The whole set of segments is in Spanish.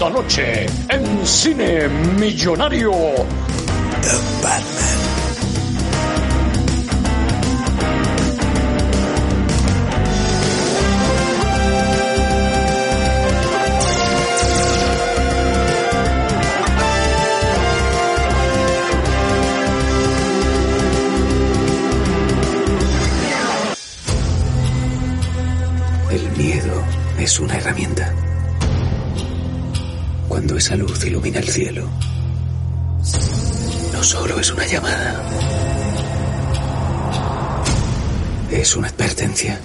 Esta noche en Cine Millonario. The Batman. Es una herramienta. Esa luz ilumina el cielo, no solo es una llamada, es una advertencia.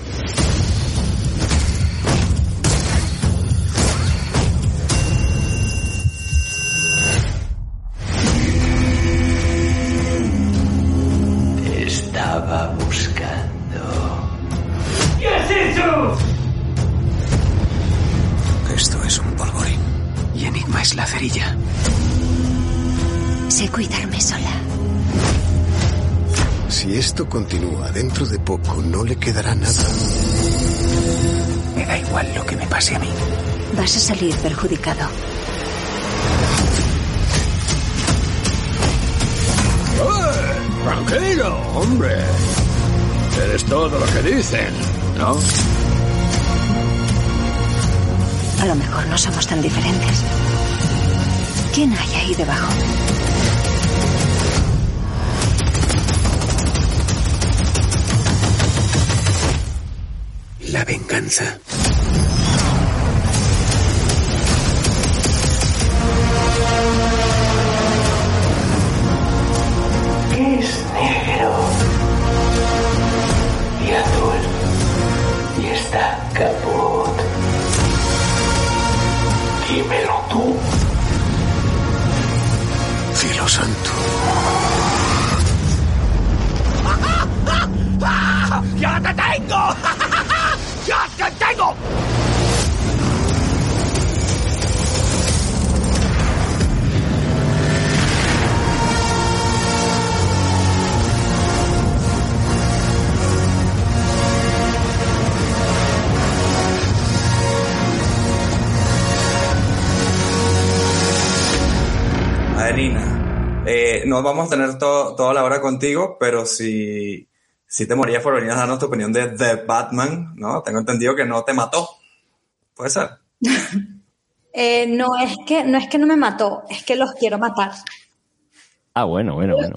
Dentro de poco no le quedará nada. Me da igual lo que me pase a mí. Vas a salir perjudicado. Tranquilo, hombre. Eres todo lo que dicen, ¿no? A lo mejor no somos tan diferentes. ¿Quién hay ahí debajo? La no vamos a tener to- toda la hora contigo, pero si, si te morías por venir a darnos tu opinión de The Batman, ¿no? Tengo entendido que no te mató. ¿Puede ser? Eh, no es que no es que no me mató, es que los quiero matar. Ah, bueno, bueno, bueno.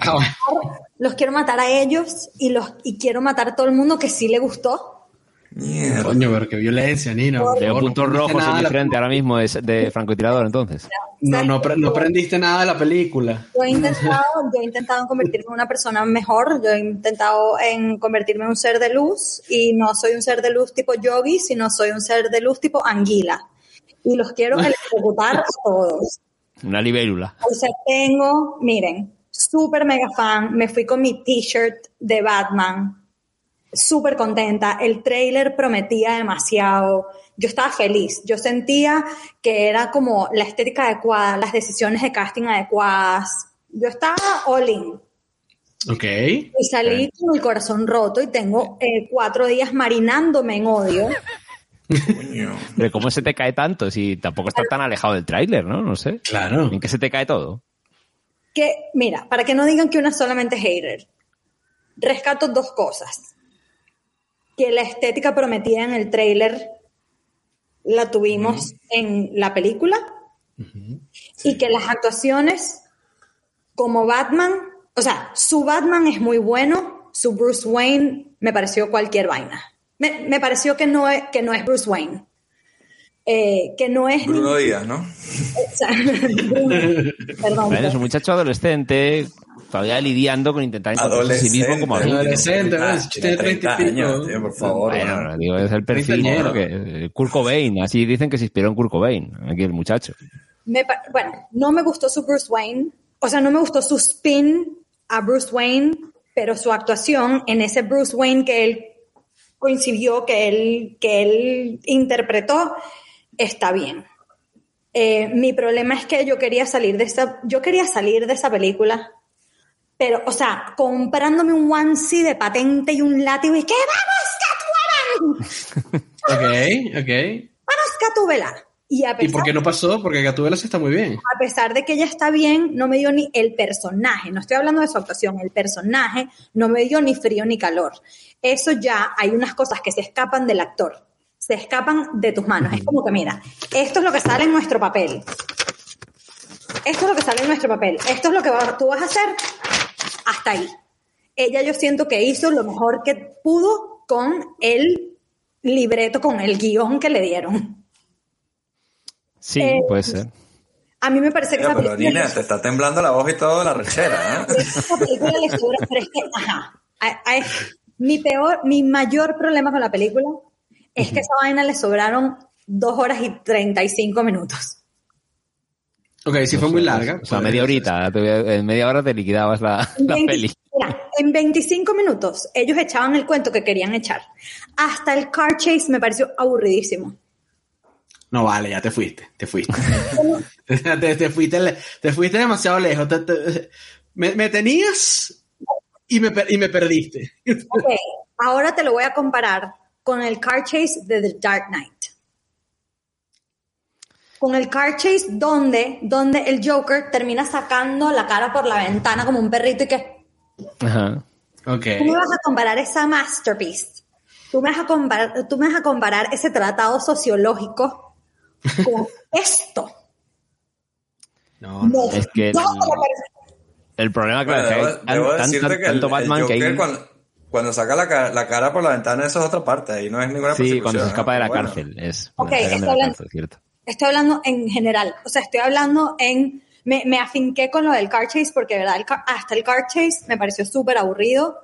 Los quiero matar a ellos y los y quiero matar a todo el mundo que sí le gustó. Mierda. Coño, pero qué violencia, Nino. No puntos rojos en mi frente ahora mismo de, de francotirador, entonces. No, no, pre- no aprendiste nada de la película. Yo he intentado, yo he intentado convertirme en una persona mejor, yo he intentado en convertirme en un ser de luz y no soy un ser de luz tipo yogi, sino soy un ser de luz tipo anguila. Y los quiero electrocutar a todos. Una libélula. O sea, tengo, miren, súper mega fan, me fui con mi t-shirt de Batman, súper contenta, el trailer prometía demasiado, yo estaba feliz, yo sentía que era como la estética adecuada, las decisiones de casting adecuadas, yo estaba all in. Ok. Y salí con el corazón roto y tengo eh, cuatro días marinándome en odio. Coño. Pero ¿cómo se te cae tanto? Si tampoco estás tan alejado del tráiler, ¿no? No sé. Claro. ¿En qué se te cae todo? que, mira, para que no digan que una es solamente hater, rescato dos cosas. Que la estética prometida en el trailer la tuvimos en la película y que las actuaciones como Batman, o sea, su Batman es muy bueno, su Bruce Wayne me pareció cualquier vaina. Me, me pareció que no es, que no es Bruce Wayne. Eh, que no es... Bruno Díaz, ¿no? perdón. Bueno, es un muchacho adolescente, todavía lidiando con intentar encontrarse a sí mismo como adulto. Adolescente, ¿ves? Tiene 30 y pico. años, tío, por favor. Bueno, ¿no? digo, es el perfil. ¿no? que eh, Kurt Cobain, así dicen que se inspiró en Kurt Cobain, aquí el muchacho. Me bueno, no me gustó su Bruce Wayne, o sea, no me gustó su spin a Bruce Wayne, pero su actuación en ese Bruce Wayne que él coincidió, que él, que él interpretó, está bien. Eh, mi problema es que yo quería salir de esa, yo quería salir de esa película, pero, o sea, comprándome un onesie de patente y un látigo y que vamos, Catwoman, Ok, ok. vamos, Catubela. Y, a ¿Y por qué no pasó? Porque Gatúbela sí está muy bien. A pesar de que ella está bien, no me dio ni el personaje, no estoy hablando de su actuación, el personaje no me dio ni frío ni calor. Eso ya hay unas cosas que se escapan del actor, se escapan de tus manos. Es como que, mira, esto es lo que sale en nuestro papel. Esto es lo que sale en nuestro papel. Esto es lo que tú vas a hacer hasta ahí. Ella yo siento que hizo lo mejor que pudo con el libreto, con el guion que le dieron. Sí, eh, puede ser. A mí me parece que... pero Nina, te está temblando la voz y todo la rechera, ¿eh? Esta película le sobra, pero es que, ajá, mi peor, mi mayor problema con la película es que esa vaina le sobraron dos horas y 35 minutos. Ok, sí fue muy larga. O sea, media horita, en media hora te liquidabas la, la peli. en 25 minutos ellos echaban el cuento que querían echar. Hasta el car chase me pareció aburridísimo. No vale, ya te fuiste, te fuiste. te, fuiste, te fuiste demasiado lejos. me, tenías y me, y me perdiste. ok, ahora te lo voy a comparar con el car chase de The Dark Knight. Con el car chase donde, donde el Joker termina sacando la cara por la ventana como un perrito y que... Ajá. Okay. ¿Cómo vas a comparar esa masterpiece? Tú me vas a comparar, tú me vas a comparar ese tratado sociológico con esto. No, no, es que el, problema que debo, decirte que el, Batman que cuando, saca la, la, cara por la ventana eso es otra parte, ahí no es ninguna Sí, cuando se escapa de la cárcel, es. Ok, estoy hablando, estoy hablando en general, o sea, estoy hablando en me, me afinqué con lo del car chase porque de verdad el hasta el car chase me pareció súper aburrido.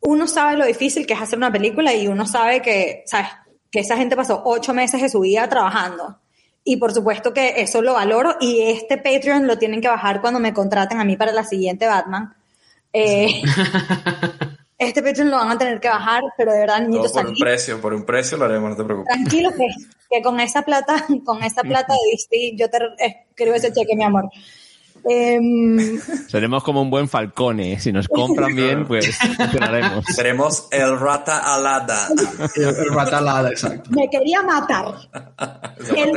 Uno sabe lo difícil que es hacer una película y uno sabe que, ¿sabes? que esa gente pasó ocho meses de su vida trabajando. Y por supuesto que eso lo valoro y este Patreon lo tienen que bajar cuando me contraten a mí para la siguiente Batman. Eh, este Patreon lo van a tener que bajar, pero de verdad, niñitos, por un precio, por un precio lo haremos, no te preocupes. Tranquilo que, que con esa plata, con esa plata de yo te escribo ese cheque, mi amor. Em, Seremos como un buen Falcone. Si nos compran bien, pues funcionaremos. Seremos el rata alada. el, rata alada, exacto. Me quería matar. el,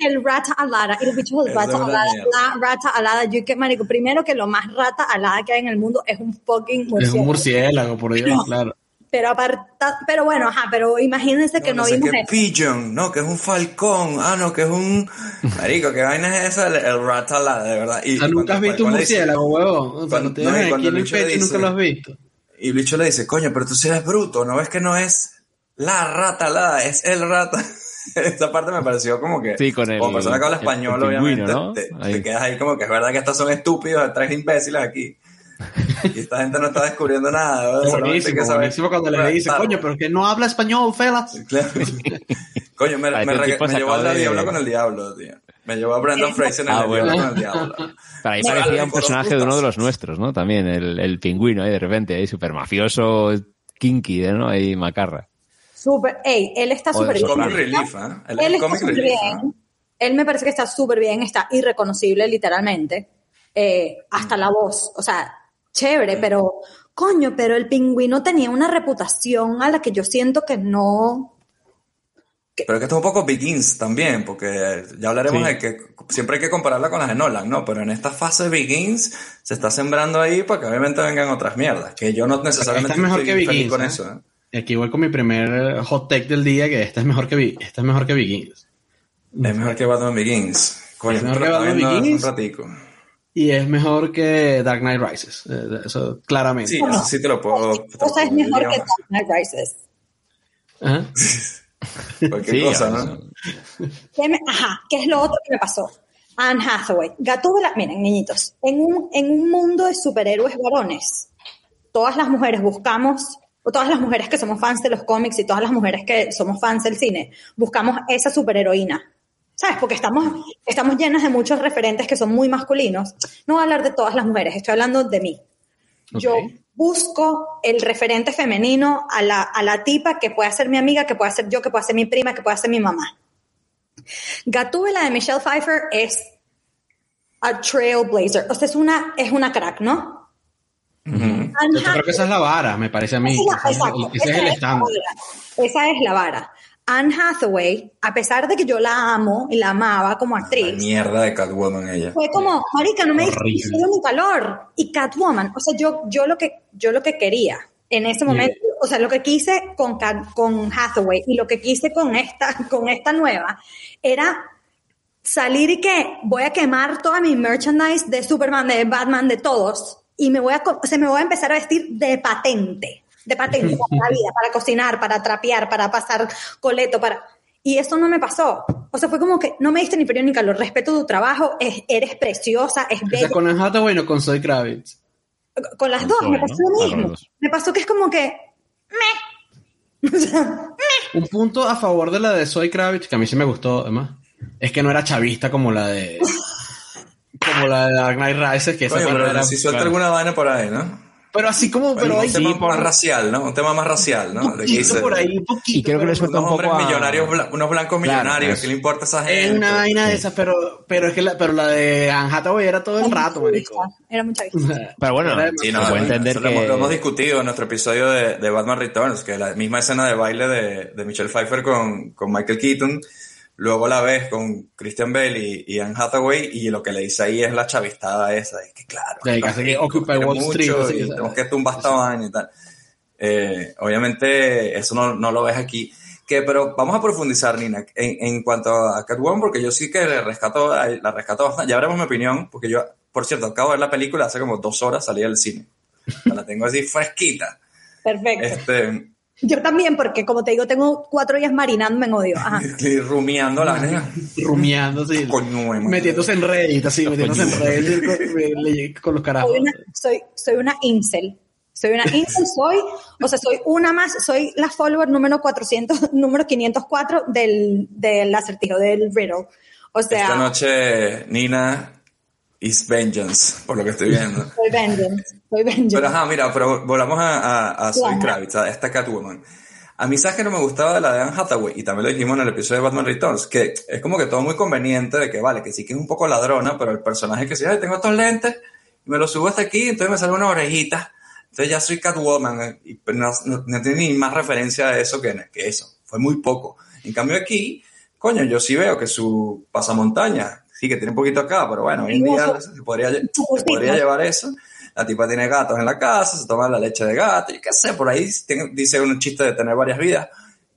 el rata alada. El bicho del rata alada. La rata alada. Yo que, marico, primero que lo más rata alada que hay en el mundo es un fucking murciélago. Es un murciélago, por Dios, claro. Pero aparta, pero bueno, ajá, pero imagínense que no, no, vimos que pigeon, no, que es un falcón, ah, no, que es un marico, qué vaina es esa, el, el ratalada, de verdad. Y, nunca has visto un murciélago, huevón. Cuando, no, aquí en el pecho nunca lo has visto. Y el bicho le dice, coño, pero tú sí eres bruto, ¿no ves que no es la ratalada, es el rata? Esta parte me pareció como que, sí, con el, como persona que habla español, obviamente, te, te, quedas ahí como que es verdad que estos son estúpidos, tres imbéciles aquí. Y esta gente no está descubriendo nada. Buenísimo, que buenísimo cuando le dice, coño, pero que no habla español, felas. coño, me, me, me llevó al diablo con el diablo, tío. Me llevó a Brandon Fraser en el ah, diablo con el diablo. Para ahí parecía un personaje de uno de los nuestros, ¿no? También, el, el pingüino ahí de repente, ahí súper mafioso, kinky, ¿no? Ahí macarra. Súper, ey, él está súper bien. Comic relief, ¿eh? Él, él está súper bien. ¿eh? Él me parece que está súper bien, está irreconocible literalmente. Eh, hasta la voz, o sea, chévere, pero coño, pero el pingüino tenía una reputación a la que yo siento que no... Pero que esto es un poco Begins también, porque ya hablaremos de que siempre hay que compararla con las de Nolan, ¿no? Pero en esta fase de Begins se está sembrando ahí para que obviamente vengan otras mierdas, que yo no necesariamente esta es mejor que Begins, con ¿eh? eso. ¿eh? Y aquí voy con mi primer hot take del día, que esta es mejor que, esta es mejor que Begins. Es mejor que Batman Begins. Coño, es mejor que Batman Begins. Un ratico. Y es mejor que Dark Knight Rises. Eh, eso claramente. Sí, eso sí te lo puedo. cosa es mejor que Dark Knight Rises. Ajá. Cualquier cosa, ¿no? Ajá, ¿qué es lo otro que me pasó? Anne Hathaway. Gatúbela, miren, niñitos, en un, en un mundo de superhéroes varones, todas las mujeres buscamos, o todas las mujeres que somos fans de los cómics y todas las mujeres que somos fans del cine, buscamos esa superheroína ¿Sabes? Porque estamos, estamos llenas de muchos referentes que son muy masculinos. No voy a hablar de todas las mujeres, estoy hablando de mí. Yo busco el referente femenino a la, a la tipa que pueda ser mi amiga, que pueda ser yo, que pueda ser mi prima, que pueda ser mi mamá. Gatúbela de Michelle Pfeiffer es a trailblazer. O sea, es una, es una crack, ¿no? Yo creo que esa es la vara, me parece a mí. Esa es, el estándar. Esa es la vara. Anne Hathaway, a pesar de que yo la amo y la amaba como La actriz, mierda de Catwoman ella. fue como, marica, no me frío ni calor. Y Catwoman, o sea, yo, yo, lo, que, yo lo que quería en ese momento, o sea, lo que quise con, Cat- con Hathaway y lo que quise con esta, con esta nueva, era salir y que voy a quemar toda mi merchandise de Superman, de Batman, de todos, y me voy a, o sea, me voy a empezar a vestir de patente, de patente para la vida, para cocinar, para trapear, para pasar coleto, para... Y eso no me pasó. O sea, fue como que no me diste ni frío ni calor. Respeto tu trabajo, es- eres preciosa, es O bella. sea, con Anne Hathaway o con Zoe Kravitz. Con las Con dos, me pasó ¿no? lo mismo. Me pasó que es como que... meh. O sea, Un punto a favor de la de Zoe Kravitz, que a mí sí me gustó, además, es que no era chavista como la de. como la de Dark Knight Rises, que esa Coño, parte pero era- si suelta claro. alguna vaina por ahí, ¿no? Pero así como, pero un ahí tema sí, por, más racial, ¿no? Un tema más racial, ¿no? Que poquito por ahí, un poquito. Y creo que pero le suelta unos un poco hombres a... millonarios, bla- unos blancos millonarios, eso. ¿qué le importa a esa gente? Es una vaina de esas, pero, pero es que la, pero la de Anne Hathaway era todo el rato, marico. Era mucha vista. Pero bueno, Sí, se no, puede entender eso lo, hemos, que... lo hemos discutido en nuestro episodio de, de Batman Returns, que la misma escena de baile de, de Michelle Pfeiffer con, con Michael Keaton, luego la ves con Christian Bale y, y Anne Hathaway, y lo que le dice ahí es la chavistada esa, es que claro, Sí, que hace que Occupy Wall Street, mucho y tenemos que tumbar esta vaina y tal. Eh, obviamente eso no, no lo ves aquí. Que, pero vamos a profundizar, Nina, en, en cuanto a Catwoman, porque yo sí que le rescato, la rescato bastante. Ya veremos mi opinión, porque yo, por cierto, acabo de ver la película hace como dos horas, salí del cine. La tengo así fresquita. Perfecto. Este, Yo también, porque como te digo, tengo cuatro días marinando en odio. Ajá. y rumiando la nena. rumiando, así. Coño. Metiéndose en Reddit, así, metiéndose en Reddit con, le- con los carajos. Soy una, soy, soy una incel. Soy una incel, soy, o sea, soy una más, soy la follower número 400, número 504 del, del acertijo, del riddle. O sea, Esta noche, Nina is vengeance, por lo que estoy viendo. soy vengeance, soy vengeance. Pero ajá, mira, pero volvamos a, a, a Ajá. Kravitz, a esta Catwoman. A mí, ¿sabes que no me gustaba de la de Anne Hathaway? Y también lo dijimos en el episodio de Batman Returns, que es como que todo muy conveniente de que, vale, que sí que es un poco ladrona, pero el personaje que sí, ay, tengo estos lentes, y me los subo hasta aquí, entonces me sale una orejita, entonces ya soy Catwoman, y pues no, no, no tiene ni más referencia a eso que, que eso, fue muy poco. En cambio aquí, coño, yo sí veo que su pasamontaña, sí que tiene un poquito acá, pero bueno, hoy en día se podría, se podría llevar eso. La tipa tiene gatos en la casa, se toma la leche de gato, y qué sé, por ahí tiene- dice un chiste de tener varias vidas.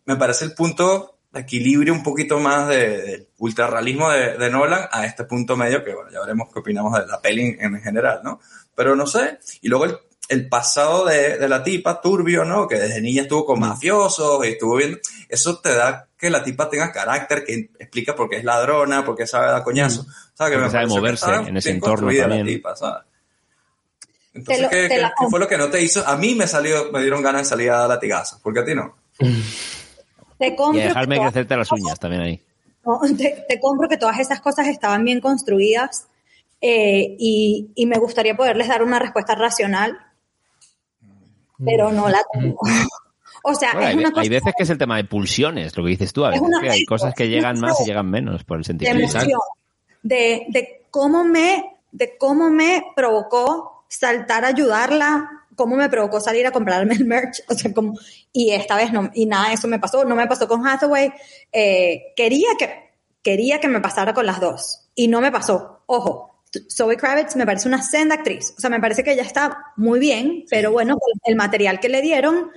Me parece el punto de equilibrio un poquito más de- del ultrarrealismo de, de Nolan a este punto medio que, bueno, ya veremos qué opinamos de la peli en, en general, ¿no? Pero no sé. Y luego el, el pasado de, de la tipa, turbio, ¿no? Que desde niña estuvo con mafiosos y estuvo viendo. Eso te da que la tipa tenga carácter, que explica por qué es ladrona, por qué sabe dar coñazo. ¿Sabes? Que Porque sabe que moverse estaba en ese entorno construida la también. tipa, ¿sabes? Entonces, lo- ¿qué, qué- la qué fue lo que no te hizo? A mí me salió, me dieron ganas de salir a latigazos, porque a ti no. te Y compro a dejarme que todas- crecerte las uñas también ahí. No, te, te compro que todas esas cosas estaban bien construidas eh, y, y me gustaría poderles dar una respuesta racional, pero no la tengo. O sea, Bueno, es hay, una cosa hay veces que es el tema de pulsiones, lo que dices tú. A Es veces que hay cosas que llegan más y llegan menos por el de sentimiento. emoción, de, de cómo me, de cómo me provocó saltar a ayudarla, cómo me provocó salir a comprarme el merch, o sea, como, y esta vez no, y nada de eso me pasó, no me pasó con Hathaway, eh, quería que, quería que me pasara con las dos, y no me pasó, ojo, Zoe Kravitz me parece una senda actriz, o sea, me parece que ella está muy bien, pero bueno, el material que le dieron,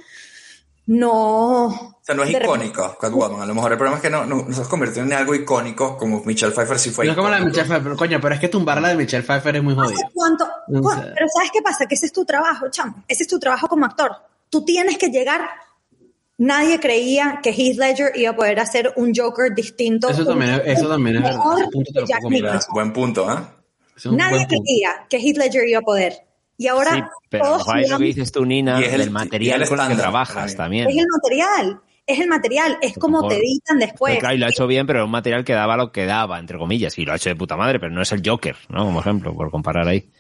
no... O sea, no es icónico, Catwoman. A lo mejor el problema es que no, no, no se convirtió en algo icónico como Michelle Pfeiffer sí fue No es como la de. Michelle Pfeiffer, coño, pero es que tumbar la de Michelle Pfeiffer es muy jodido. ¿Cuánto? Pero ¿sabes qué pasa? Que ese es tu trabajo, chamo. Ese es tu trabajo como actor. Tú tienes que llegar. Nadie creía que Heath Ledger iba a poder hacer un Joker distinto. Eso también es- eso también es verdad. punto. Buen punto, ¿eh? Es Nadie creía que Heath Ledger iba a poder. Y ahora Sí, pero todos lo que dices tú, Nina, Y es el- del material y el con el que trabajas también. es el material. Es el material. Es como mejor- te editan después. Pero claro, y lo ha hecho bien, pero un material que daba lo que daba, entre comillas, y lo ha hecho de puta madre, pero no es el Joker, ¿no? Como ejemplo, por comparar ahí.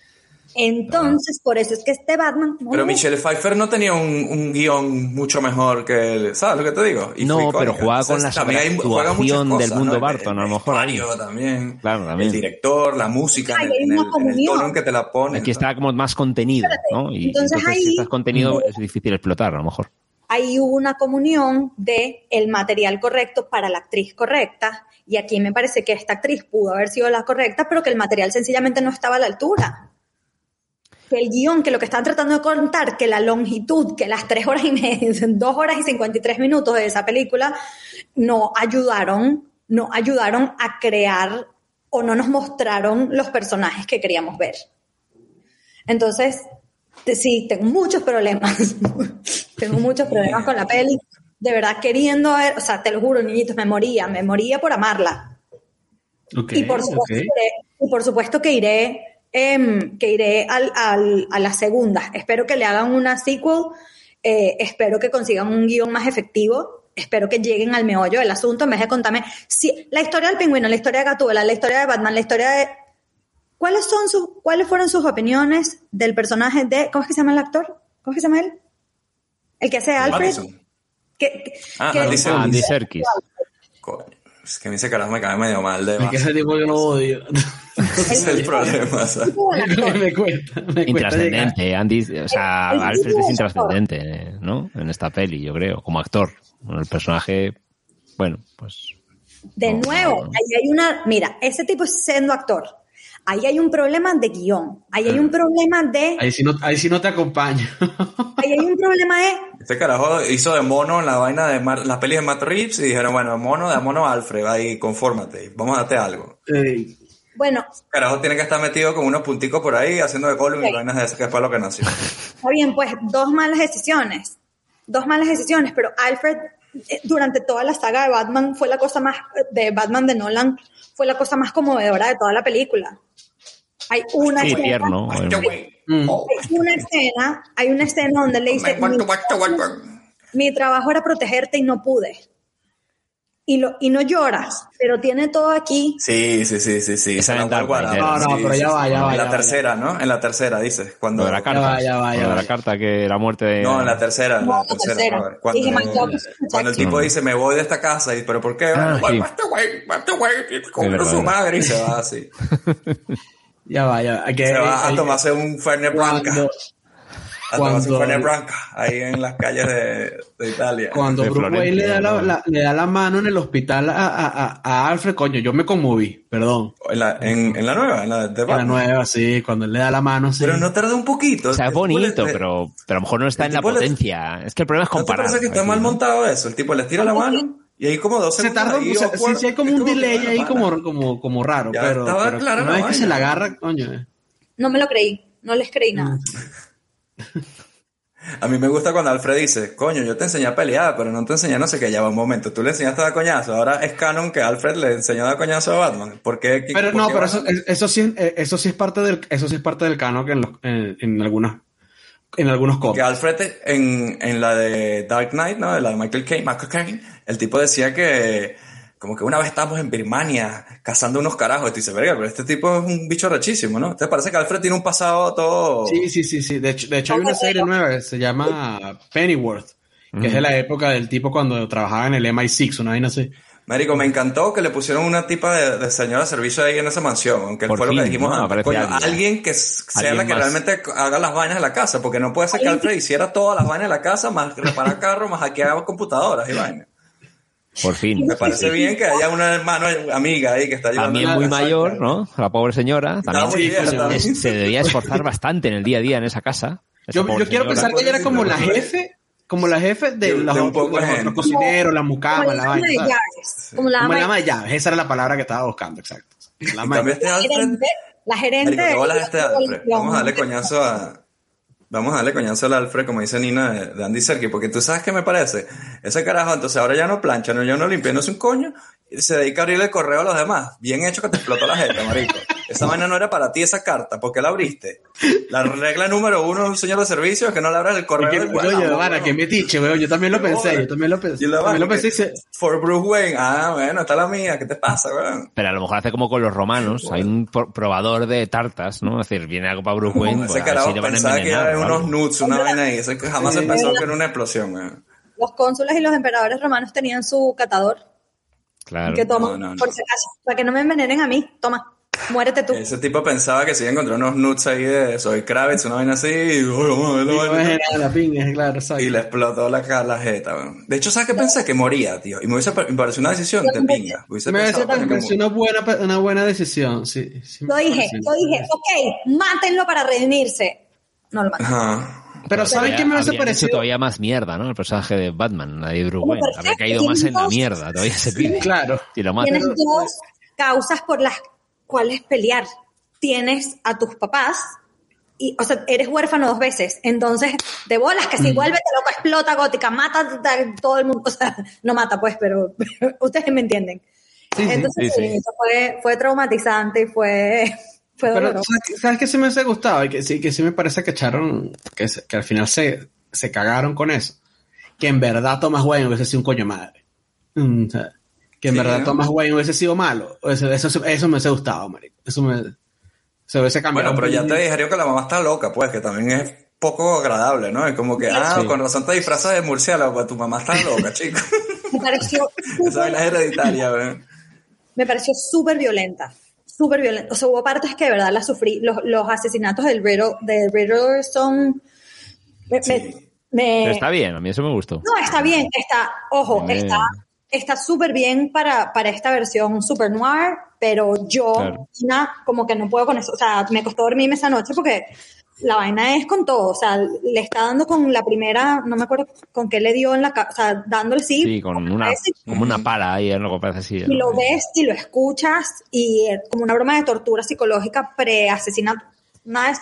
Entonces, por eso es que este Batman. no Pero Michelle Pfeiffer no tenía un, un guion mucho mejor que el, ¿sabes lo que te digo? Y No, pero jugaba con Entonces, la sobreactuación del mundo ¿no? Barton, a lo mejor ahí. también. Claro, también. El director, la música, Ay, en, en una el, en el comunión. tono en que te la. Aquí está como más contenido, ¿no? Y Entonces entonces, ahí- si estás contenido es difícil explotar, a lo mejor. ahí hubo una comunión de el material correcto para la actriz correcta. Y aquí me parece que esta actriz pudo haber sido la correcta, pero que el material sencillamente no estaba a la altura. Que el guion, que lo que están tratando de contar, que la longitud, que las tres horas y media, dos horas y 53 minutos de esa película, no ayudaron, no ayudaron a crear o no nos mostraron los personajes que queríamos ver. Entonces, sí, tengo muchos problemas. tengo muchos problemas con la peli. De verdad, queriendo ver, o sea, te lo juro, niñitos, me moría, me moría por amarla. Ok, y, por supuesto, ok. que iré- y por supuesto que iré, em, que iré al, al- a la segunda. Espero que le hagan una sequel, eh, espero que consigan un guion más efectivo, espero que lleguen al meollo del asunto en vez de contarme si, la historia del pingüino, la historia de Gatúbela, la historia de Batman, la historia de... ¿Cuáles, son sus, ¿Cuáles fueron sus opiniones del personaje de... ¿Cómo es que se llama el actor? ¿Cómo es que se llama él? El que hace Alfred. Madison. Que, que- Ah, que- Andy Serkis. Andy Serkis. Es que a mí ese carajo me cae medio mal de Es que ese tipo yo lo odio. Es el problema, ¿sabes? me cuesta, me cuesta llegar. Intrascendente, Andy, o sea, El- el Alfred es de intrascendente, ¿no? En esta peli, yo creo, como actor. Bueno, el personaje, bueno, pues De No, nuevo, no, no. ahí hay una, mira, ese tipo es siendo actor. Ahí hay un problema de guion. Ahí hay un problema de, Ahí sí no, ahí sí no te acompaño. ahí hay un problema de, Este carajo hizo de mono la vaina de Mar- las pelis de Matt Reeves y dijeron, bueno, mono, de mono Alfred, ahí, confórmate, vamos a darte algo. Eh, bueno, Carajo tiene que estar metido con unos punticos por ahí haciendo de Gollum y Sí. vainas de esas, que fue lo que nació. está bien, pues dos malas decisiones. Dos malas decisiones, pero Alfred eh, durante toda la saga de Batman fue la cosa más, de Batman de Nolan, fue la cosa más conmovedora de toda la película. Hay una sí, escena, tierno. Hay una escena, hay una escena donde le dice, mi, mi trabajo era protegerte y no pude. Y, lo, y no lloras, pero tiene todo aquí. Sí, sí, sí, sí, sí. Esa se la en No, no, Sí, pero sí, ya sí. va, ya va, En ya la va, tercera, ¿no? En la tercera, dices. Cuando... De la carta. va, ya va, ya Lo de va. la carta que la muerte de... No, en la tercera, en No, la la tercera. tercera. Cuando, my God, cuando el Sí. tipo dice, me voy de esta casa, y pero ¿por qué? Ah, sí. este güey, este güey, verdad, su madre y se va así. Ya va, ya va. Que, Se va a eh, tomarse un Fernet Branca. cuando, A tomarse un cuando- Fernet Branca ahí en las calles de, de Italia. cuando De Bruce Wayne le da la, ¿no? la- le da la mano en el hospital a, a, a- a Alfred, coño, yo me conmoví, perdón. En la, en, en la nueva, en la de En la nueva, sí, cuando él le da la mano, sí. Pero no tarda un poquito. O sea, es bonito, le- pero, pero a lo mejor no está en la le- potencia. Es que el problema es ¿No te comparar. parece que está mal montado eso? El tipo le tira la mano y ahí como dos se segundos tarda, ahí, o sea, sí, sí hay como es un que, delay ahí como, como, como raro, Ya pero, estaba pero clara una la vez que se la agarra, coño. eh. No me lo creí, no les creí nada. A mí me gusta cuando Alfred dice, coño, yo te enseñé a pelear, pero no te enseñé no sé qué, ya va un momento. Tú le enseñaste a dar coñazo, ahora es canon que Alfred le enseñó a dar coñazo a Batman. ¿Por qué? Pero por no, qué pero eso, es- eso sí, eh, eso sí es parte del, eso sí es parte del canon que en, los, en, en algunas, en algunos Que cómics. Alfred en, en la de Dark Knight, ¿no? De la de Michael Caine, Michael Caine, el tipo decía que como que una vez estábamos en Birmania cazando unos carajos y tú dices, verga, pero este tipo es un bicho rechísimo, ¿no? ¿Te parece que Alfred tiene un pasado todo... Sí, sí, sí, sí. De hecho, de hecho hay una serie nueva que se llama Pennyworth, que es de la época del tipo cuando trabajaba en el MI6, una vaina así. Marico, me encantó que le pusieron una tipa de, de señora de servicio ahí en esa mansión, aunque Por fue lo que fin, dijimos ¿no? antes. Coño, alguien. que sea Alguien la que más. realmente haga las vainas de la casa, porque no puede ser que Alfred hiciera todas las vainas de la casa, más reparar carros, más hackear computadoras y vainas. Por fin. Me parece bien que haya una hermana amiga ahí que está llevando También la muy casa. mayor, ¿no? La pobre señora. Está También muy vieja, se- también. es- se debía esforzar bastante en el día a día en esa casa. Esa Yo, yo quiero pensar que ella era como la jefe, como la jefe de, De- los, de un poco de los otros gente. cocineros, la Como mucama, la vaina. de ¿sabes? llaves. Como la Como ama de llaves, esa era la palabra que estaba buscando, exacto. La ama de gerente, la gerente. Marico, este Alfred. Vamos a darle coñazo a... Vamos a darle coñazo al Alfred, como dice Nina, de, de Andy Serkis, porque tú sabes qué me parece. Ese carajo, entonces ahora ya no plancha, no, ya no limpia, no es un coño, se dedica a abrirle el correo a los demás. Bien hecho que te explotó la jeta, marico. Esa vaina no era para ti esa carta, ¿por qué la abriste? La regla número uno de un señor de servicio es que no le abras el Y correo que- del Oye, weón. que metiche, weón. Yo también lo pensé, yo también lo pensé. Y la También lo pensé y que- se- For Bruce Wayne. Ah, bueno, está la mía. ¿Qué te pasa, weón? Pero a lo mejor hace como con los romanos. Hay un pro- probador de tartas, ¿no? Es decir, viene algo para Bruce Wayne. Ese pues, a ver carajo si le van a pensaba que eran unos nuts, una vaina ahí. Eso que jamás se pensó que era una explosión, weón. Los cónsules y los emperadores romanos tenían su catador. Claro. que toma, No, no, no. por si acaso, para que no me envenenen a mí, toma. muérete tú. Ese tipo pensaba que se iba a encontrar unos nuts ahí de Soy Kravitz, una vaina así, y, "Uy, vamos a ver la No vaina". es nada, la pinga, claro, y le explotó la, la jeta. weón. De hecho, ¿sabes qué pensé? Que moría, tío. Y me, hubiese, me pareció una decisión de pinga. Hubiese Me que pareció una buena, una buena decisión, sí. sí Yo me dije, yo dije, ok, mátenlo para redimirse. No lo maten. Ajá. Pero ¿saben qué me hecho parecido? todavía más mierda, ¿no? El personaje de Batman, la de Bruce Wayne. Habría caído más en la mierda todavía ese pibe. Claro. Si lo. Tienes dos causas por las cuales pelear. Tienes a tus papás y, o sea, eres huérfano dos veces. Entonces, de bolas, que si vuelve, te loco, explota gótica, mata a todo el mundo. O sea, no mata, pues, pero ustedes me entienden. Sí, sí, Entonces, sí, sí. sí, eso fue, fue traumatizante y fue, fue Pero, doloroso. ¿sabes, qué- ¿sabes qué sí me hubiese gustado? Y que sí, que sí me parece que echaron, que, se- que al final se, se cagaron con eso. Que en verdad Thomas Wayne hubiese sido un coño madre. Mm, que en Sí, verdad ¿no? Thomas Wayne hubiese sido malo. Eso, eso, eso me hubiese gustado, marico. Eso me, se hubiese cambiado. Bueno, pero ya te dijeron que la mamá está loca, pues, que también es poco agradable, ¿no? Es como que, ah, Sí. con razón te disfrazas de murciélago, pues tu mamá está loca, chico. Me pareció Esa vaina es hereditaria, weón. me pareció súper violenta. Súper violenta. O sea, hubo partes que de verdad las sufrí. Los, los asesinatos del Riddler, del Riddler son... Me, me- Sí. me- Pero está bien, a mí eso me gustó. No, está bien, está, ojo, está está súper bien para, para esta versión super noir, pero yo, Claro. Como que no puedo con eso. O sea, me costó dormirme esa noche porque la vaina es con todo. O sea, le está dando con la primera, no me acuerdo con qué le dio en la cara, o sea, dándole sí. Sí, con una, como una pala ahí, es lo que parece así. y lo ves y lo escuchas y eh, como una broma de tortura psicológica pre-asesinato. Nada es-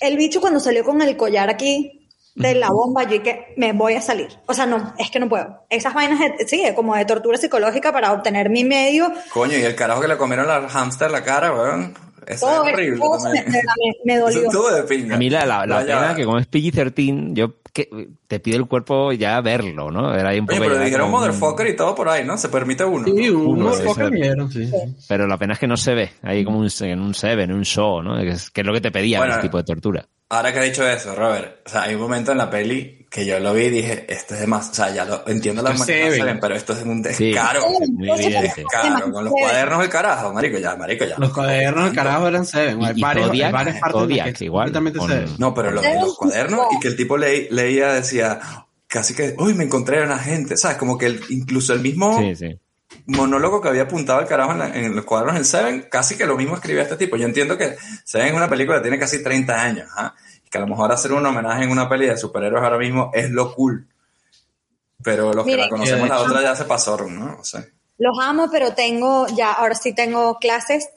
El bicho cuando salió con el collar aquí de la bomba, yo dije, me voy a salir. O sea, no, es que no puedo. Esas vainas, de- sí, como de tortura psicológica para obtener mi medio. Coño, y el carajo que le comieron al hámster la cara, weón. Eso Todo es horrible me, me- dolió. estuvo de pinga. A mí la, la, la pena que como es PG-13, yo que, te pide el cuerpo ya verlo, ¿no? Era ahí un Oye, poco pero dijeron como un- motherfucker y todo por ahí, ¿no? Se permite uno. Sí, ¿no? un Uno, motherfucker ese- vieron, sí. Pero la pena es que no se ve, ahí como un, en un Seven, en un show, ¿no? Que es, que es lo que te pedía Bueno, ese tipo de tortura. Ahora que he dicho eso, Robert, o sea, hay un momento en la peli que yo lo vi y dije, esto es demasiado, o sea, ya lo entiendo las Seven. pero esto es un Sí. descaro. Muy evidente. Descaro, con los cuadernos del carajo, marico, ya, marico, ya. Los cuadernos del carajo eran Seven. Y- Hay y varias, varias partes que igual, completamente Seven. No, pero los, los cuadernos y que el tipo leí- leía, decía, casi que, uy, me encontré a una gente, ¿sabes? Como que el- incluso el mismo Sí, sí. monólogo que había apuntado el carajo en, la- en los cuadernos en Seven, casi que lo mismo escribía este tipo. Yo entiendo que Seven es una película que tiene casi 30 años, ¿ah? Que a lo mejor hacer un homenaje en una peli de superhéroes ahora mismo es lo cool. Pero los que la conocemos la otra ya se pasaron, ¿no? O sea, Los amo, pero tengo, ya, ahora sí tengo clases.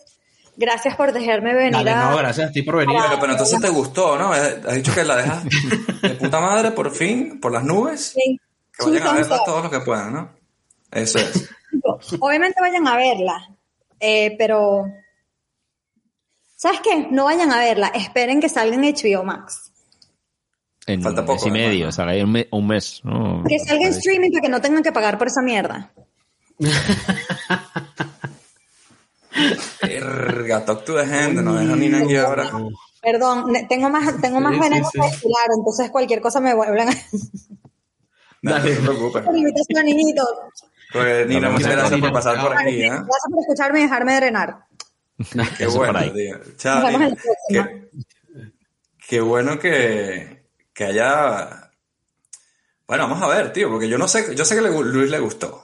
Gracias por dejarme venir Dale, a... no, gracias a ti por venir. pero, pero entonces te gustó, ¿no? Has dicho que la dejas de puta madre por fin, por las nubes. Sí. Que vayan a verla todos los que puedan, ¿no? Eso es. Obviamente vayan a verla, eh, pero ¿sabes qué? No vayan a verla, esperen que salga en HBO Max. En Falta un poco, mes y medio, o sea, hay un, me- un mes, ¿no? Que salga en streaming para que no tengan que pagar por esa mierda. Verga, talk to the hand, no deja ni aquí ahora. Perdón, tengo más, tengo más Sí, veneno sí, que sí. entonces cualquier cosa me vuelven a... No, no te preocupes. Por invitación, niñitos. Pues Nina, muchas gracias por pasar por aquí, ¿eh? Gracias por escucharme y dejarme drenar. Qué bueno, tío. Nos Chao, vemos en Nina. la próxima. Qué, qué bueno que, que haya... Bueno, vamos a ver, tío, porque yo no sé, yo sé que le- Luis le gustó.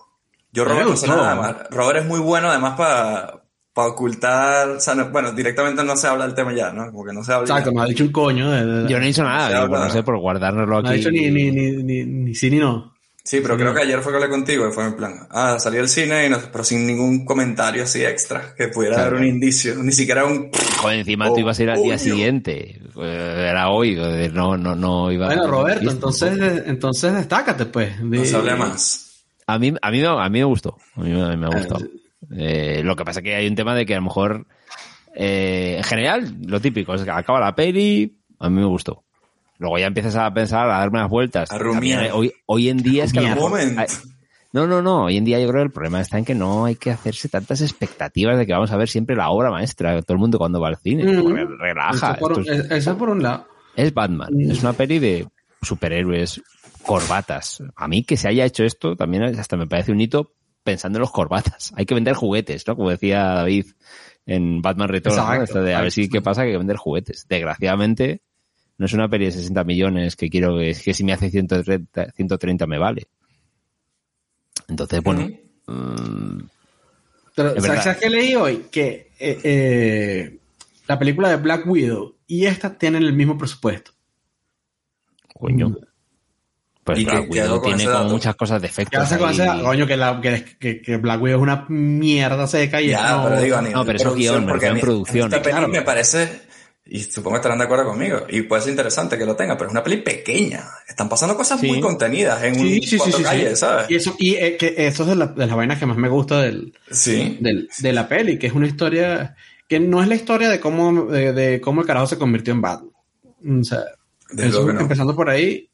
Yo, Robert, no sé nada más. Robert es muy bueno además para ocultar, o sea, no- bueno, directamente no se habla del tema ya, ¿no? Como que no se habla. ya. Exacto, me ha dicho un coño. de- de- Yo no he dicho nada, Se digo, no sé, por guardárnoslo aquí. no ha dicho ni, ni, ni, ni, ni sí ni no. Sí, pero creo que ayer fue que hablé contigo y fue en plan, ah, salí del cine y no, pero sin ningún comentario así extra que pudiera Claro. dar un indicio, ni siquiera un... Joder, encima Oh, tú ibas a ir al día coño. siguiente. Eh, Era hoy, joder, no, no, no iba Bueno, a- Roberto, entonces, entonces destácate, pues. No se hable más. A mí, a mí, me- a mí me gustó. A mí, me- a mí me ha Ah, gustado. Eh, lo que pasa es que hay un tema de que a lo mejor, eh, en general, lo típico es que acaba la peli, a mí me gustó. Luego ya empiezas a pensar, a darme unas vueltas. A rumiar. También, Hoy, hoy en día es que a lo Un mejor hay- no, no, no. Hoy en día yo creo que el problema está en que no hay que hacerse tantas expectativas de que vamos a ver siempre la obra maestra. Todo el mundo cuando va al cine. Mm. Relaja. Eso por, esto es- es- eso por un lado. es Batman. Mm. Es una peli de superhéroes, corbatas. A mí que se haya hecho esto también hasta me parece un hito pensando en los corbatas. Hay que vender juguetes, ¿no? Como decía David en Batman Returns, Esto de a ver si qué pasa que vender juguetes. Desgraciadamente, no es una peli de 60 millones que quiero que, que si me hace 130, 130 me vale. Entonces, bueno, mm, Pero, Es ¿sabes, qué leí hoy? Que eh, eh, la película de Black Widow y esta tienen el mismo presupuesto. coño. Pues ¿Y Black qué- qué Widow tiene como muchas cosas ¿Qué defectos. hace con ahí. ese- Coño, que, la- que, que- que Black Widow es una mierda seca y Ya, no- pero digo, no, pero eso es guion, porque en producción, Esta peli claro. me parece, y supongo que estarán de acuerdo conmigo, y puede ser interesante que lo tenga, pero es una peli pequeña. Están pasando cosas Sí. muy contenidas en un Sí, sí, sí, cuatro sí, sí. calles, ¿sabes? Y eso, y eh, que eso es de, la- de las vainas que más me gusta del, Sí. del- de la peli, que es una historia que no es la historia de cómo, de, de cómo el carajo se convirtió en Batman. O sea, eso, no. empezando por ahí,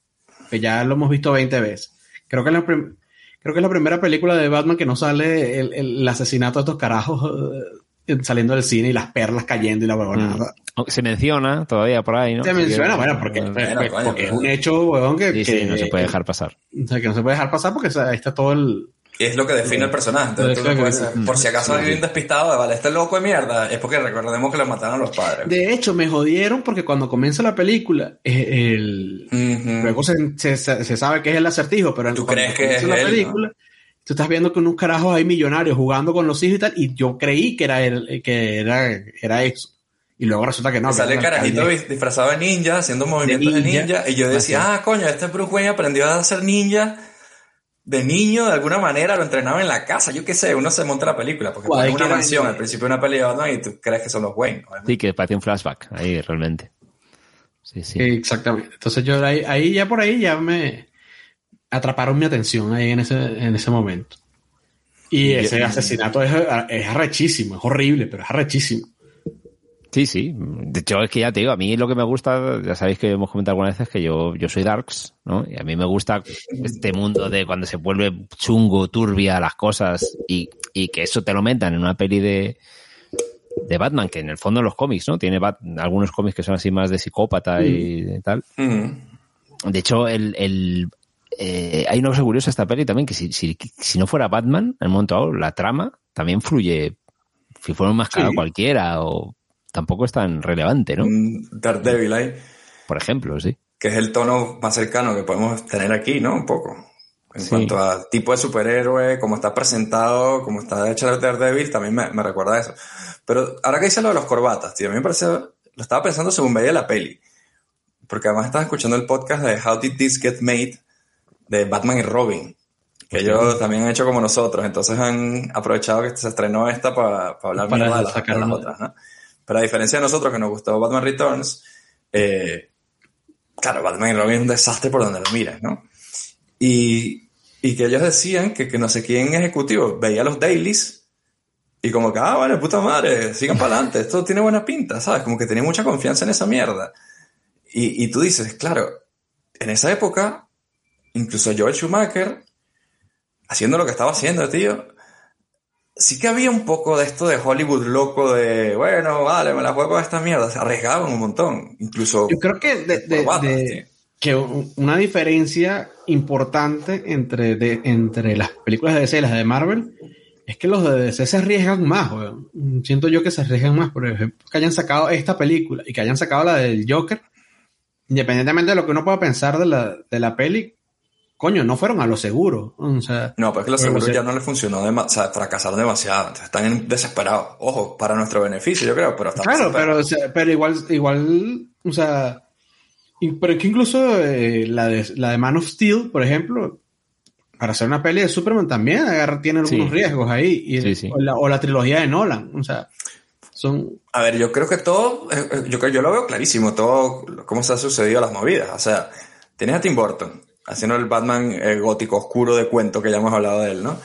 que ya lo hemos visto 20 veces. Creo que, es la creo que es la primera película de Batman que no sale el, el asesinato de estos carajos eh, saliendo del cine y las perlas cayendo y la huevonada. Oh, Se menciona todavía por ahí, ¿no? Se menciona, bueno, porque, Bueno, coño, porque es un hecho, huevón, que, Sí, sí, que- no se puede dejar pasar. O sea, que no se puede dejar pasar porque o sea, ahí está todo el... Es lo que define el personaje. Entonces, tú puedes por si acaso alguien despistado, vale, este loco de mierda, es porque recordemos que lo mataron los padres. De hecho, me jodieron porque cuando comienza la película, eh, el... Luego se, se- se sabe que es el acertijo, pero ¿Tú crees que comienza es la él, película, tú estás viendo que unos carajos ahí millonarios jugando con los hijos y tal, y yo creí que era, él- que era, era eso. Y luego resulta que no. Sale el carajito alcalde. disfrazado de ninja, haciendo movimientos de ninja, ninja. y yo decía, ah, coño, este Bruce Wayne aprendió a hacer ninja de niño, de alguna manera, lo entrenaba en la casa, yo qué sé, uno se monta la película, porque Guay, ponen una mansión al principio de una peli de Batman y tú crees que son los Wayne. obviamente. Sí, que parecía un flashback ahí realmente. Sí, sí. Exactamente. Entonces yo ahí, ahí ya por ahí ya me atraparon mi atención ahí en ese, en ese momento. Y Y- ese asesinato es, es arrechísimo, es horrible, pero es arrechísimo. Sí, sí. De hecho, es que ya te digo, a mí lo que me gusta, ya sabéis que hemos comentado algunas veces que yo, yo soy Darks, ¿no? Y a mí me gusta este mundo de cuando se vuelve chungo, turbia las cosas y, y que eso te lo metan en una peli de, de Batman, que en el fondo en los cómics, ¿no? Tiene Bat- algunos cómics que son así más de psicópata y, tal. Ujú. De hecho, el, el, eh, hay una cosa curiosa esta peli también, que si, si, si no fuera Batman, en un momento dado, la trama también fluye, si fuera un mascarado Sí. cualquiera o tampoco es tan relevante, ¿no? Un Daredevil ahí, Por ejemplo, sí. que es el tono más cercano que podemos tener aquí, ¿no? Un poco. En Sí. cuanto a tipo de superhéroe, cómo está presentado, cómo está hecho el Daredevil, también me, me recuerda a eso. Pero ahora que dice lo de los corbatas, tío, a mí me parece, lo estaba pensando según veía la peli. Porque además estaba escuchando el podcast de How Did This Get Made de Batman y Robin. Que ellos también han hecho como nosotros. Entonces han aprovechado que se estrenó esta para hablar Para de las, sacar de las otras, ¿no? Pero a diferencia de nosotros que nos gustó Batman Returns, eh, claro, Batman y Robin es un desastre por donde lo miras, ¿no? Y, y que ellos decían que, no sé quién ejecutivo veía los dailies y como que, ah, vale, puta madre, sigan para adelante, esto tiene buena pinta, ¿sabes? Como que tenía mucha confianza en esa mierda. Y, y tú dices, claro, en esa época, incluso Joel Schumacher, haciendo lo que estaba haciendo, tío, sí que había un poco de esto de Hollywood loco de, bueno, vale, me la juego con esta mierda, se arriesgaban un montón, incluso... Yo creo que de, de- que una diferencia importante entre, de- entre las películas de DC y las de Marvel es que los de DC se arriesgan más, weón. Siento yo que se arriesgan más, por ejemplo, que hayan sacado esta película y que hayan sacado la del Joker, independientemente de lo que uno pueda pensar de la, de la peli, coño, no fueron a lo seguro. O sea, No, pero es que seguros sí. ya no les funcionó, o sea, fracasaron demasiado, entonces están desesperados. Ojo, para nuestro beneficio, yo creo, pero están Claro, pero, o sea, pero igual, igual, o sea, pero es que incluso eh, la, de, la de Man of Steel, por ejemplo, para hacer una peli de Superman también agarra- tiene algunos Sí. riesgos ahí. Y, Sí, sí. O, la, o la trilogía de Nolan, o sea, son... A ver, yo creo que todo, eh, yo creo, yo lo veo clarísimo, todo cómo se ha sucedido las movidas. O sea, tienes a Tim Burton haciendo el Batman eh, gótico oscuro de cuento que ya hemos hablado de él, ¿no?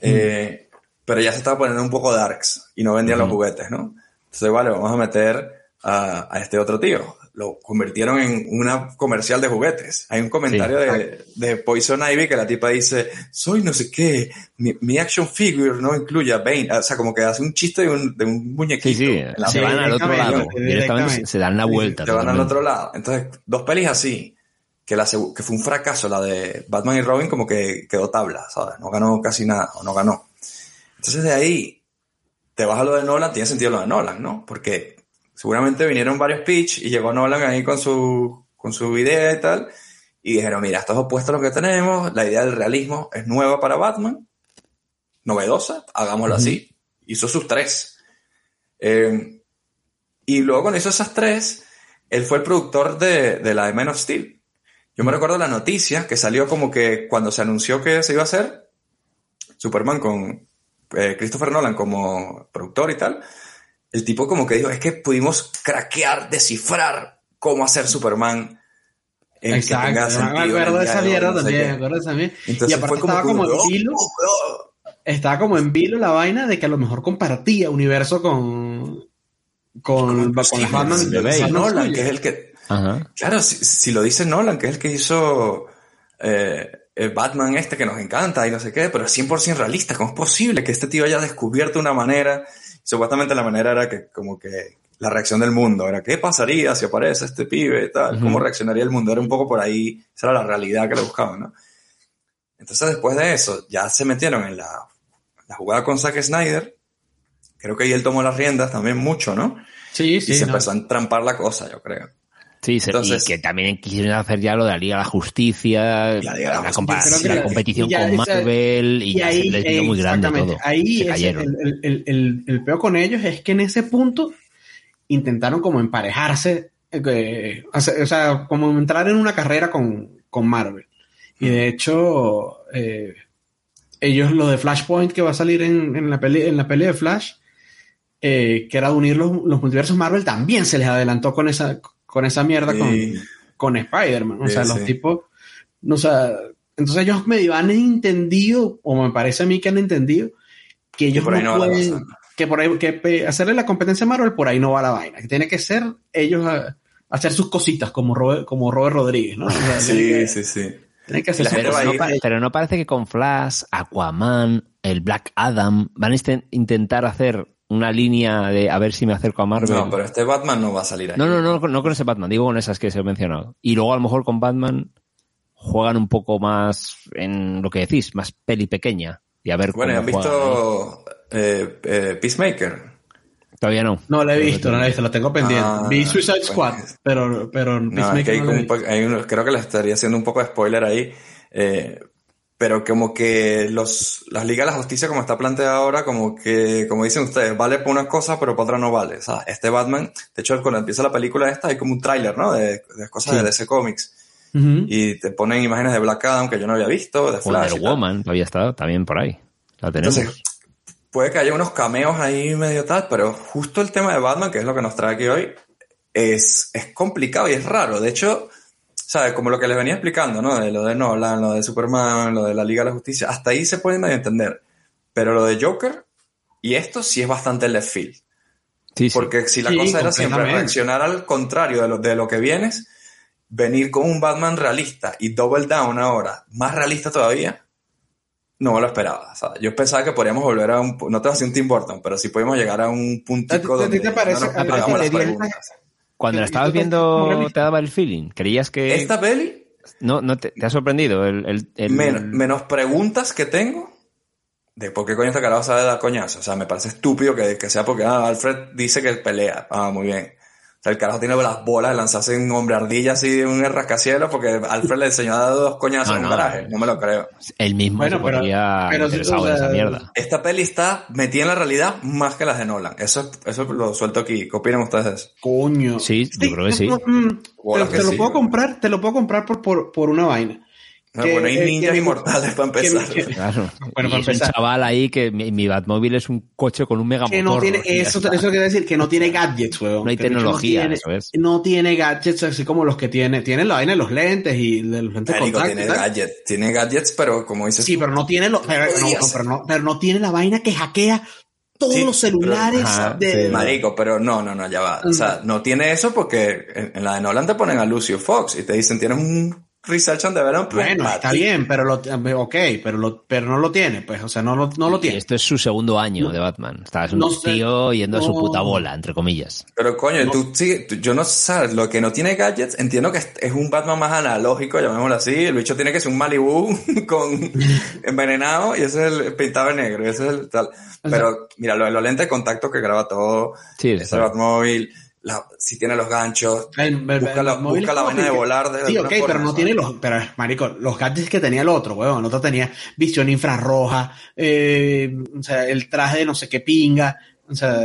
Eh, pero ya se estaba poniendo un poco darks y no vendían los juguetes, ¿no? Entonces, vale, vamos a meter a, a este otro tío. Lo convirtieron en una comercial de juguetes. Hay un comentario de, de Poison Ivy que la tipa dice, soy no sé qué, mi, mi action figure no incluye a Bane. O sea, como que hace un chiste de un, de un muñequito. Sí, sí. en la Se van al otro lado. se dan la vuelta. te van al otro lado. Entonces, dos pelis así, que, la, que fue un fracaso, la de Batman y Robin, como que quedó tabla, ¿sabes? No ganó casi nada, o no ganó. Entonces, de ahí, te vas a lo de Nolan, tiene sentido lo de Nolan, ¿no? Porque seguramente vinieron varios pitch y llegó Nolan ahí con su, con su idea y tal, y dijeron, mira, estos opuestos los que tenemos, la idea del realismo es nueva para Batman, novedosa, hagámoslo así. Hizo sus tres. Eh, y luego cuando hizo esas tres, él fue el productor de, de la de Man of Steel. Yo me recuerdo la noticia que salió como que cuando se anunció que se iba a hacer Superman con eh, Christopher Nolan como productor y tal, el tipo como que dijo, es que pudimos craquear, descifrar cómo hacer Superman. en Exacto, me acuerdo de esa mierda también, qué. me acuerdo de esa mierda. Entonces y aparte como estaba como en "Oh, vilo, oh". estaba como en vilo la vaina de que a lo mejor compartía universo con con, con las Batman Nolan, que es el que, Ajá. Claro, si, si lo dice Nolan, que es el que hizo eh, el Batman este que nos encanta y no sé qué, pero es 100% realista. ¿Cómo es posible que este tío haya descubierto una manera? Supuestamente la manera era que como que la reacción del mundo era ¿qué pasaría si aparece este pibe y tal? ¿Cómo reaccionaría el mundo? Era un poco por ahí, esa era la realidad que le buscaban, ¿no? Entonces después de eso ya se metieron en la, la jugada con Zack Snyder. Creo que ahí él tomó las riendas también mucho, ¿no? Sí, Y sí. se no. empezó a entrampar la cosa, yo creo. Sí, se- Entonces- y que también quisieron hacer ya lo de la Liga de la Justicia, La Liga de la la, Justicia, la la- competición con esa- Marvel, y, ya se les vio muy grande exactamente, todo. Ahí es cayeron. el, el, el, el, el peor con ellos es que en ese punto intentaron como emparejarse, eh, o sea, o sea, como entrar en una carrera con, con Marvel. Y de hecho, eh, ellos lo de Flashpoint que va a salir en, en la, peli, en la peli de Flash, eh, que era unir los, los multiversos Marvel, también se les adelantó con esa, con esa mierda Sí. con, con Spider-Man. O Sí, sea, los sí. tipos, no, o sea, entonces ellos medio han entendido, o me parece a mí que han entendido, que ellos por ahí no, pueden, que por ahí, que hacerle la competencia a Marvel, por ahí no va la vaina, que tiene que ser ellos a- hacer sus cositas como Robert, como Robert Rodríguez, ¿no? O sea, tienen Sí, que- sí, sí. tienen que hacer Pero no, pero no parece que con Flash, Aquaman, el Black Adam van a intentar hacer una línea de a ver si me acerco a Marvel. No, pero este Batman no va a salir ahí. no, no, no, no con ese Batman, digo con esas que se he mencionado. Y luego a lo mejor con Batman juegan un poco más en lo que decís, más peli pequeña. Y a ver Bueno, ¿y cómo ¿han juegan visto eh, eh, Peacemaker? Todavía no. No la he visto, no la he visto, la tengo pendiente. Ah, Vi Suicide pues. Squad, pero, pero No, es Peacemaker que hay no un hay creo que le estaría haciendo un poco de spoiler ahí. eh, pero como que los, las ligas de la justicia como está planteada ahora, como que, como dicen ustedes, vale para una cosa, pero para otra no vale. O sea, este Batman, de hecho, cuando empieza la película esta, hay como un tráiler, ¿no? De, de cosas Sí. de DC Comics. Y te ponen imágenes de Black Adam que yo no había visto, de Flash. Wonder. Woman todavía está también por ahí. La tenemos. Entonces, puede que haya unos cameos ahí medio tal, pero justo el tema de Batman, que es lo que nos trae aquí hoy, es, es complicado y es raro. De hecho, ¿sabes? Como lo que les venía explicando, ¿no? De lo de Nolan, lo de Superman, lo de la Liga de la Justicia, hasta ahí se puede medio entender. Pero lo de Joker y esto sí es bastante left field. sí, sí. Porque si la Sí, cosa era siempre reaccionar al contrario de lo, de lo que vienes, venir con un Batman realista y double down ahora, más realista todavía, no me lo esperaba. O sea, yo pensaba que podríamos volver a un... No te voy a decir un Tim Burton, pero sí podemos llegar a un puntico ¿A ti- a donde te parece- no nos a ti te hagamos las parece- preguntas. Cuando la ¿Y estabas viendo, te daba el feeling. ¿Creías que Esta peli, no, no te, te ha sorprendido el, el- el- men- menos preguntas que tengo de por qué coño este carajo sabe dar coñazo. O sea, me parece estúpido que, que sea porque ah, Alfred dice que pelea. Ah, muy bien. El carajo tiene las bolas de lanzarse un hombre ardilla así de un rascacielos porque Alfred le enseñó a dar dos coñazos No, en un no. garaje. No me lo creo. el mismo Bueno, se pero- podría pero interesado o en sea, esa mierda. Esta peli está metida en la realidad más que las de Nolan. Eso, eso lo suelto aquí. ¿Qué opinan ustedes de eso? Coño. Sí, yo creo que sí. no, mm, te, que te lo sí, puedo comprar, te lo puedo comprar por, por, por una vaina. No, Que- bueno, hay eh, ninjas que- inmortales para empezar. que- Claro. Bueno, para es un empezar. chaval ahí que mi, mi Batmóvil es un coche con un mega que no motor, tiene, eso, eso quiere decir que no tiene gadgets, weón. No hay tecnología, No tiene, eso es. no tiene gadgets así como los que tiene. Tiene la vaina de los lentes y de los lentes Marico, contacto tiene gadgets, tiene gadgets, pero como dices, Sí, pero no tiene lo, pero, no, pero, no, pero no tiene la vaina que hackea todos Sí, los celulares pero- Ajá, de. sí. Marico, pero no, no, no, ya va. O sea, no tiene eso porque en, en la de Nolan te ponen a Lucio Fox y te dicen tienes un research on development. Bueno, está ti. bien, pero lo, ok, pero lo, pero no lo tiene, pues, o sea, no lo, no lo Y tiene. esto es su segundo año de Batman. Está es un no sé, tío yendo a su no. puta bola, entre comillas. Pero coño, tú sí, tú- yo no sabes, lo que no tiene gadgets, entiendo que es, es un Batman más analógico, llamémoslo así. El bicho tiene que ser un Malibu con envenenado y ese es el pintado de negro, y ese es el tal. Pero mira, lo de los lentes de contacto que graba todo, Sí, ese Batmóvil, la, si tiene los ganchos, El- el- busca la, el busca la vaina de volar de Sí, ok, pero no ¿sabes? tiene los, pero marico, los gadgets que tenía el otro, weón. El otro tenía visión infrarroja, eh, o sea, el traje de no sé qué pinga, o sea,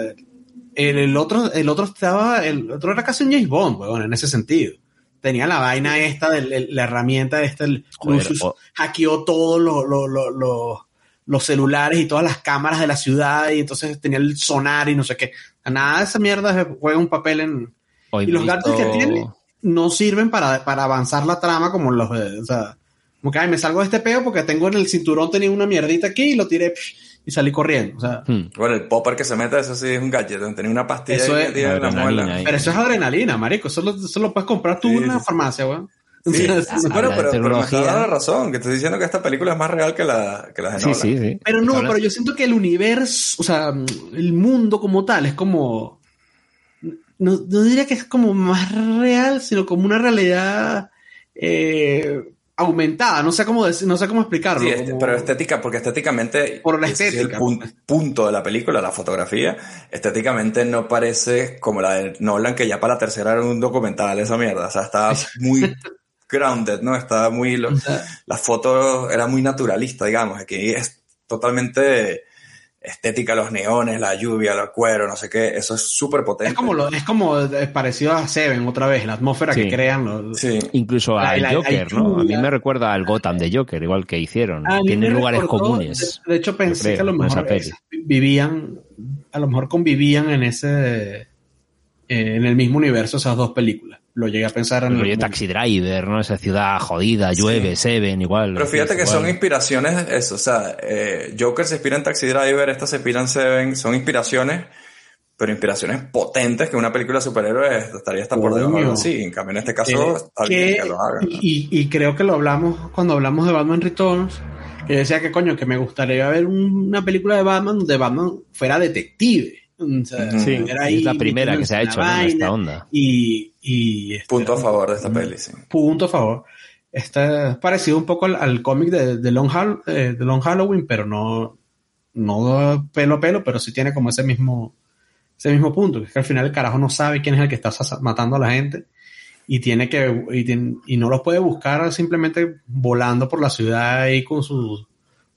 el, el otro, el otro estaba, el otro era casi un James Bond, weón, en ese sentido. Tenía la vaina esta, el- la herramienta esta, el Joder, Lucius hackeó todos los, los- los celulares y todas las cámaras de la ciudad y entonces tenía el sonar y no sé qué. Nada de esa mierda juega un papel en, Hoy y los he gadgets que visto- tiene no sirven para, para avanzar la trama como los de, o sea, como que ay, me salgo de este peo porque tengo en el cinturón tenía una mierdita aquí y lo tiré psh, y salí corriendo. O sea, Hmm. Bueno, el popper que se mete, eso sí es un gadget, tenía una pastilla Eso ahí es en la adrenalina muela. pero eso es adrenalina, marico. Eso lo, eso lo puedes comprar tú Sí, en una sí. farmacia, weón. Sí, O sea, sí, no- pero, pero, me está dando la razón, que estoy diciendo que esta película es más real que, la, que las de Sí, Nolan. sí, sí. Pero no, pero yo siento que el universo, o sea, el mundo como tal es como. No, no diría que es como más real, sino como una realidad eh, aumentada. No sé cómo decir, no sé cómo explicarlo. Sí, este- como- pero estética, porque estéticamente. Por la ese es estética, el pun- pues. punto de la película, la fotografía. Estéticamente no parece como la de Nolan, que ya para la tercera era un documental, esa mierda. O sea, estaba muy grounded, ¿no? Estaba muy. lo- la foto era muy naturalista, digamos. Aquí es totalmente estética, los neones, la lluvia, los cueros, no sé qué. Eso es súper potente. Es como, lo, es como es parecido a Seven otra vez, la atmósfera Sí. que crean. los- Sí. Incluso La- al la- la Joker, ¿no? A mí me recuerda al Gotham de Joker, igual que hicieron. A mí Tiene me lugares recordó- comunes. De, de hecho, pensé creo, que a lo mejor vivían, a lo mejor convivían en ese, eh, en el mismo universo esas dos películas. Lo llegué a pensar en El rollo el Taxi Driver, ¿no? Esa ciudad jodida, llueve, Seven, igual. Pero fíjate que igual. son inspiraciones, eso, o sea, eh, Joker se inspira en Taxi Driver, esta se inspira en Seven, son inspiraciones, pero inspiraciones potentes que una película de superhéroes estaría hasta por debajo de algo Coño. así. En cambio, en este Eh, caso, está bien que- que lo hagan. y, y creo que lo hablamos cuando hablamos de Batman Returns, que decía que coño, que me gustaría ver un- una película de Batman donde Batman fuera detective. O sea, Ujú. Sí, era es la primera que se ha hecho, ¿no? En esta onda. Y, y este, Punto a favor de esta peli, sí. punto a favor. Este es parecido un poco al, al cómic de, de Long Hall- eh, de Long Halloween, pero no, no pelo a pelo, pero sí tiene como ese mismo, ese mismo punto, que es que al final el carajo no sabe quién es el que está matando a la gente y tiene que, y, tiene- y no los puede buscar simplemente volando por la ciudad ahí con su,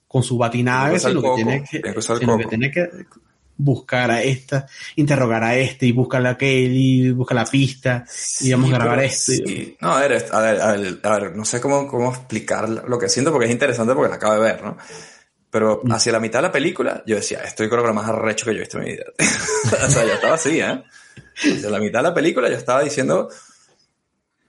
con su batinave, sino que coco, tiene que, tiene que usar el sino que coco. tiene que buscar a esta, interrogar a este y buscar a aquel y buscar la pista y vamos a grabar esto. sí. No, a ver, a ver, a ver, a ver, no sé cómo, cómo explicar lo que siento porque es interesante porque la acabo de ver, ¿no? Pero Mm. hacia la mitad de la película, yo decía, estoy que lo más arrecho que yo he visto en mi vida. o sea, yo estaba así, ¿eh? Hacia la mitad de la película yo estaba diciendo,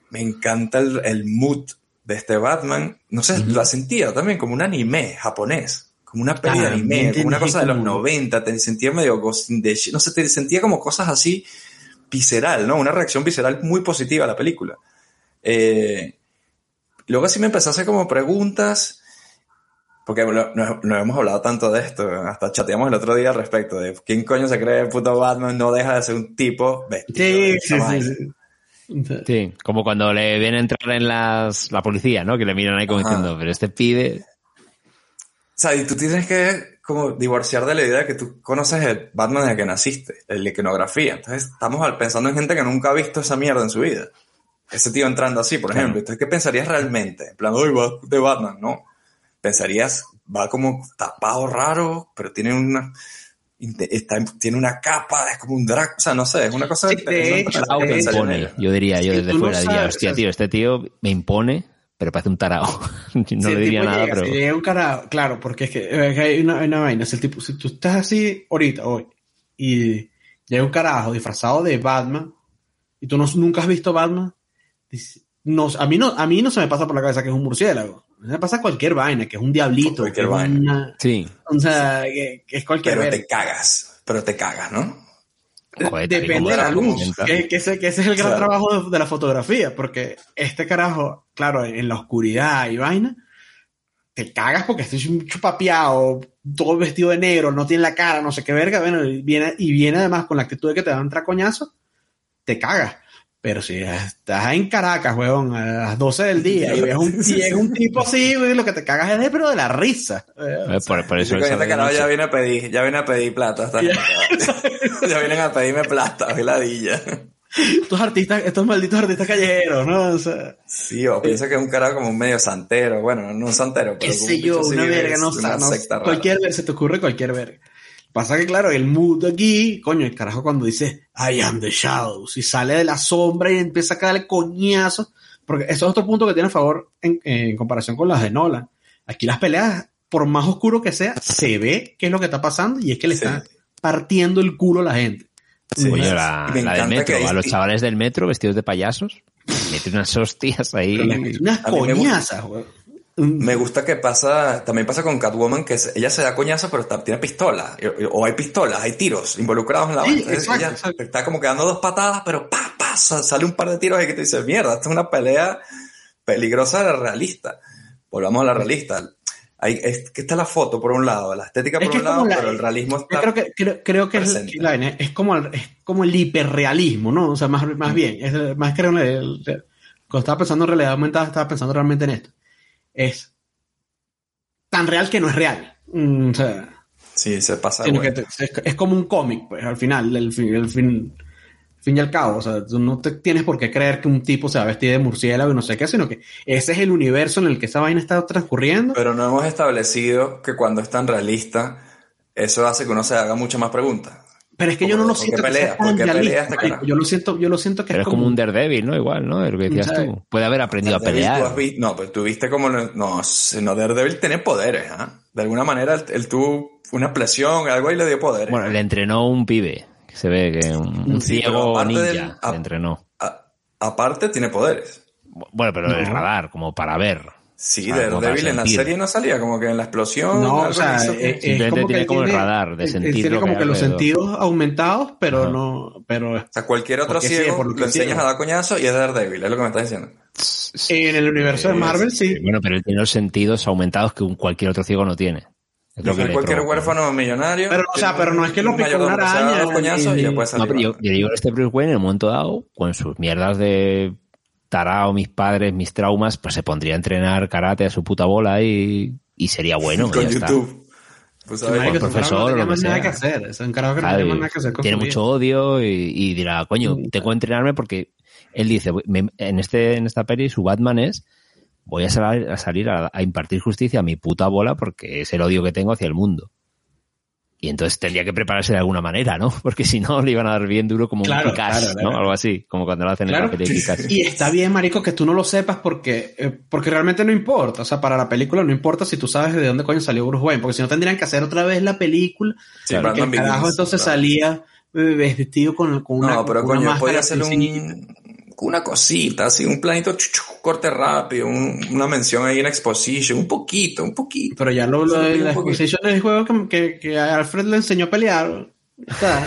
me encanta el, el mood de este Batman. No sé, la sentía también como un anime japonés. Como una peli de anime, como una cosa de los como- 90, te sentía medio no sé, te sentía como cosas así visceral, ¿no? Una reacción visceral muy positiva a la película. Eh, luego así me empezó a hacer como preguntas, porque no, no- hemos hablado tanto de esto, hasta chateamos el otro día al respecto de quién coño se cree el puto Batman, no deja de ser un tipo vestido Sí, sí, sí, sí. Sí, como cuando le viene a entrar en las, la policía, ¿no? Que le miran ahí como Ajá. diciendo, pero este pibe... O sea, y tú tienes que como divorciar de la idea de que tú conoces el Batman desde que naciste, el de iconografía. Entonces estamos pensando en gente que nunca ha visto esa mierda en su vida. Ese tío entrando así, por ejemplo. Entonces, ¿qué pensarías realmente? En plan, uy, va de Batman, ¿no? Pensarías, va como tapado raro, pero tiene una... Está, tiene una capa, es como un drag, o sea, no sé, es una cosa Sí, de hecho, de en impone, yo diría, yo desde tú no fuera diría, sabes, hostia, o sea, tío, este tío me impone, pero parece un tarao. no Si le diría nada, llega, pero... si llega un claro, porque es que, eh, que hay, una, hay una vaina. Si, el tipo, si tú estás así ahorita, hoy, y llega un carajo disfrazado de Batman, y tú no, nunca has visto Batman, dice- no, a, mí no, a mí no se me pasa por la cabeza que es un murciélago. Mí Me pasa cualquier vaina, que es un diablito, Cualquier que es vaina. una- Sí, o sea, que, que es cualquier Pero te cagas, pero te cagas, ¿no? Joder, Depende de la luz, que, que ese, que ese es el gran Claro. trabajo de, de la fotografía, porque este carajo, claro, en la oscuridad y vaina, te cagas porque estás un chupapeado, todo vestido de negro, no tiene la cara, no sé qué verga, bueno, y viene, y viene además con la actitud de que te van a entrar coñazo, te cagas. Pero si estás en Caracas, weón, a las 12 del día y ves un, y es un tipo así, güey, lo que te cagas es de, pero de la risa. Eh, Por, por eso este carajo mucho. ya viene a pedir, ya viene a pedir plata. hasta- ya vienen a pedirme plata, veladilla. Estos artistas, estos malditos artistas callejeros, ¿no? O sea, Sí, o piensa que es un carajo como un medio santero. Bueno, no un santero, pero qué sé yo, una verga, no, una sa- no secta rara. cualquier verga, se te ocurre cualquier verga. Pasa que, claro, el mood aquí, coño, el carajo cuando dice I am the shadows y sale de la sombra y empieza a caerle coñazos, porque eso es otro punto que tiene a favor en, en comparación con las de Nolan. Aquí las peleas, por más oscuro que sea, se ve qué es lo que está pasando y es que le Sí. está partiendo el culo a la gente. Sí. Coño, la, del metro, que a los hay- chavales del metro vestidos de payasos, mete unas hostias ahí. Unas coñazas, güey. Me gusta que pasa, también pasa con Catwoman, que ella se da coñazo, pero está- tiene pistola. y- O hay pistolas, hay tiros involucrados en la Sí, vaina. Entonces exacto, ella exacto. está como que dando dos patadas, pero pa, pa, sa- sale un par de tiros y que te dice, mierda, esta es una pelea peligrosa de la realista. Volvamos a la realista. Hay, es que está la foto por un lado, la estética Es por que un es lado, la- pero el realismo está... Yo creo que, creo, creo que es, la vaina es como el, es como el hiperrealismo, ¿no? O sea, más, más bien, es más que el- el- cuando estaba pensando en realidad aumentada, estaba pensando realmente en esto. Es tan real que no es real. Mm, o sea, Sí, se pasa de sino que vuelta. te- es, es como un cómic, pues, al final, el fin, el fin, fin y al cabo. O sea, tú no te tienes por qué creer que un tipo se va a vestir de murciélago y no sé qué, sino que ese es el universo en el que esa vaina está transcurriendo. Pero no hemos establecido que cuando es tan realista, eso hace que uno se haga muchas más preguntas. Pero es que yo no lo ¿Por qué siento que pelea? sea tan ¿Por qué pelea este? Yo lo siento, yo lo siento que Pero es es como un Daredevil, ¿no? Igual, ¿no? Lo que decías ¿Sabes? tú. Puede haber aprendido a Daredevil, pelear. vi- no, pero tú viste cómo... lo- no, no, Daredevil tiene poderes, ¿ah? De alguna manera él, él tuvo una explosión, algo y le dio poderes. Bueno, le entrenó un pibe. Que se ve que un, un Sí, pero ciego aparte ninja del- a- le entrenó. A- aparte tiene poderes. Bueno, pero el radar, como para ver. Sí, Ah, Daredevil en la serie no salía, como que en la explosión... No, o sea, que- eh, es Simplemente como que tiene como el radar de sentir tiene como que los sentidos aumentados, pero Ajá. no, pero o sea, cualquier otro ciego por lo enseñas a dar coñazo y es Daredevil, es lo que me estás diciendo. en el universo de Marvel sí. Bueno, pero él tiene los sentidos aumentados que un cualquier otro ciego no tiene. Es lo Y que fue le cualquier provoca. huérfano millonario. Pero, o sea, pero no es que lo picó una araña, dos coñazos y No, salir. pero yo, yo digo, este Bruce Wayne en un momento dado, con sus mierdas de tarao, mis padres, mis traumas, pues se pondría a entrenar karate a su puta bola y, y sería bueno. y con ya está. YouTube. Pues, ese carajo profesor no nada que hacer. Es un carajo que no más nada que hacer con tiene mucho odio y, y dirá, coño, tengo que entrenarme porque él dice, me- en, este, en esta peli su Batman es, voy a salir, a, salir a, a impartir justicia a mi puta bola porque es el odio que tengo hacia el mundo. Y entonces tendría que prepararse de alguna manera, ¿no? Porque si no, le iban a dar bien duro como Claro, un claro, claro. ¿no? Algo así, como cuando lo hacen Claro. en la Kick-Ass. Y está bien, marico, que tú no lo sepas porque, eh, porque realmente no importa. O sea, para la película no importa si tú sabes de dónde coño salió Bruce Wayne, porque si no tendrían que hacer otra vez la película. Sí, y que Batman el carajo entonces claro. salía eh, vestido con, con una, No, pero con una coño, hacer sencilla. un, una cosita, así, un planito, chu, chu, corte rápido, un- una mención ahí en exposition, un poquito, un poquito. Pero ya lo, lo de la poquito. exposición del juego que, que, que Alfred le enseñó a pelear. Está.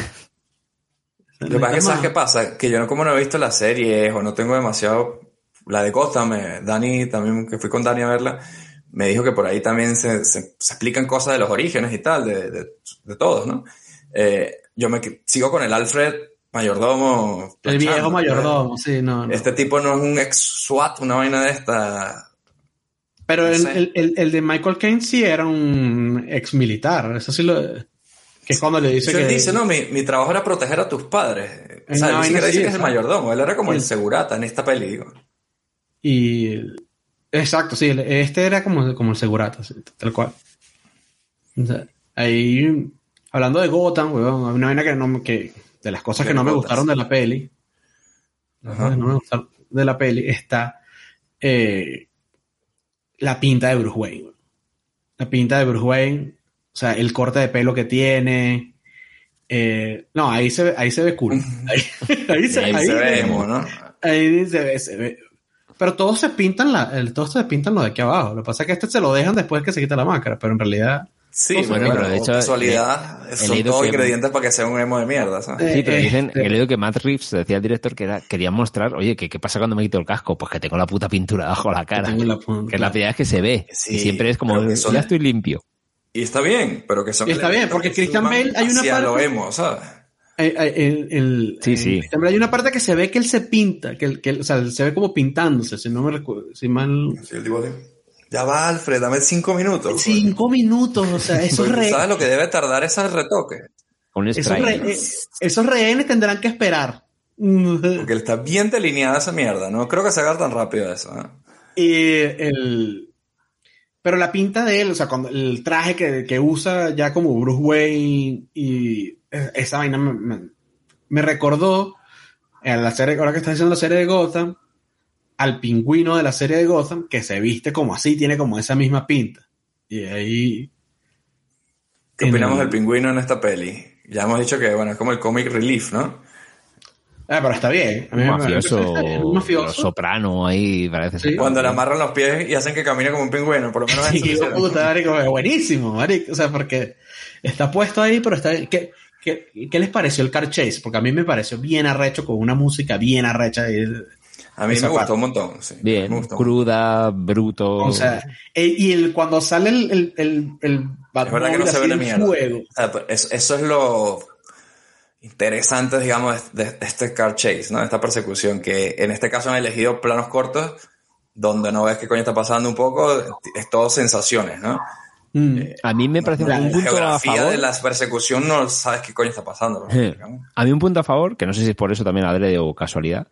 Lo que pasa es que, ¿sabes qué pasa? Que yo no, como no he visto las series o no tengo demasiado... La de Gotham, eh, Dani, también que fui con Dani a verla, me dijo que por ahí también se, se- se explican cosas de los orígenes y tal, de, de, de todos, ¿no? Eh, yo me sigo con el Alfred mayordomo. El viejo mayordomo, sí, no, no. Este tipo no es un ex SWAT, una vaina de esta. Pero no el, el, el, el de Michael Caine sí era un ex militar. Eso sí lo. Que es cuando le dice Eso que. él dice, no, mi, mi trabajo era proteger a tus padres. O sea, él siquiera así, dice que es el mayordomo, él era como el Sí. segurata en esta peli. Y. Exacto, sí. Este era como, como el segurata, sí, tal cual. O sea, ahí. Hablando de Gotham, weón, hay una vaina que no que. De las cosas que no me gustaron de la peli. Ajá. No me gustaron de la peli. Está. eh, la pinta de Bruce Wayne. La pinta de Bruce Wayne. O sea, el corte de pelo que tiene. eh, no, ahí se ve, ahí se ve cool. Ahí, ahí se, Ahí ahí se se- ve emo, ¿no? Ahí se ve, se ve. Pero todos se pintan la, el, todos se pintan lo de aquí abajo. Lo que pasa es que este se lo dejan después que se quita la máscara, pero en realidad Sí, cosas. bueno, Bueno, pero de hecho, casualidad, he- he son todos que- ingredientes para que sea un emo de mierda, ¿sabes? Sí, pero Eh, dicen, eh, he leído que Matt Reeves, decía el director, que era, quería mostrar, oye, ¿qué, ¿qué pasa cuando me quito el casco? Pues que tengo la puta pintura debajo de la cara. tengo la que es la primera vez que se ve. Sí, y siempre es como, que son- ya estoy limpio. Y está bien, pero que son Y está bien, porque que Christian Bale, hay una hacia lo parte- emo, ¿sabes? Eh, eh, el- el- Sí, sí. Hay una parte que se ve que él se pinta, que, él- que él- o sea, se ve como pintándose, si no me recuerdo, si mal... Sí, el tipo de- Ya va, Alfred, dame cinco minutos. Cinco minutos, o sea, esos, Porque re- ¿Sabes lo que debe tardar ese retoque? Un esos, re- eh, esos rehenes tendrán que esperar. Porque está bien delineada esa mierda, no creo que se haga tan rápido eso. ¿eh? Y el... Pero la pinta de él, o sea, cuando el traje que, que usa ya como Bruce Wayne y eh, esa vaina me, me- me recordó a la serie, ahora que está haciendo la serie de Gotham, al pingüino de la serie de Gotham, que se viste como así, tiene como esa misma pinta. Y ahí... ¿Qué opinamos el- del pingüino en esta peli? Ya hemos dicho que, bueno, es como el comic relief, ¿no? Ah, pero está bien. A mí Un me- mafioso, mafioso. soprano ahí, parece ser. Sí. Cuando le amarran los pies y hacen que camine como un pingüino, por lo menos eso Sí, hicieron. puta, marico, buenísimo, marico. O sea, porque está puesto ahí, pero está bien. ¿Qué, qué, qué les pareció el car chase? Porque a mí me pareció bien arrecho, con una música bien arrecha. y- A mí esa me gustó un montón, sí. me Bien, gustó. cruda, bruto. O sea, eh, y el, cuando sale el, el, el, el Es verdad que no se ve una en mierda. fuego. Pues, eso, eso es lo interesante, digamos, de, de este car chase, ¿no? Esta persecución, que en este caso han elegido planos cortos donde no ves qué coño está pasando un poco, es todo sensaciones, ¿no? Mm. a mí me parece La un La punto a geografía favor. de la persecución no sabes qué coño está pasando. ¿no? Eh. A mí un punto a favor, que no sé si es por eso también adrede o casualidad,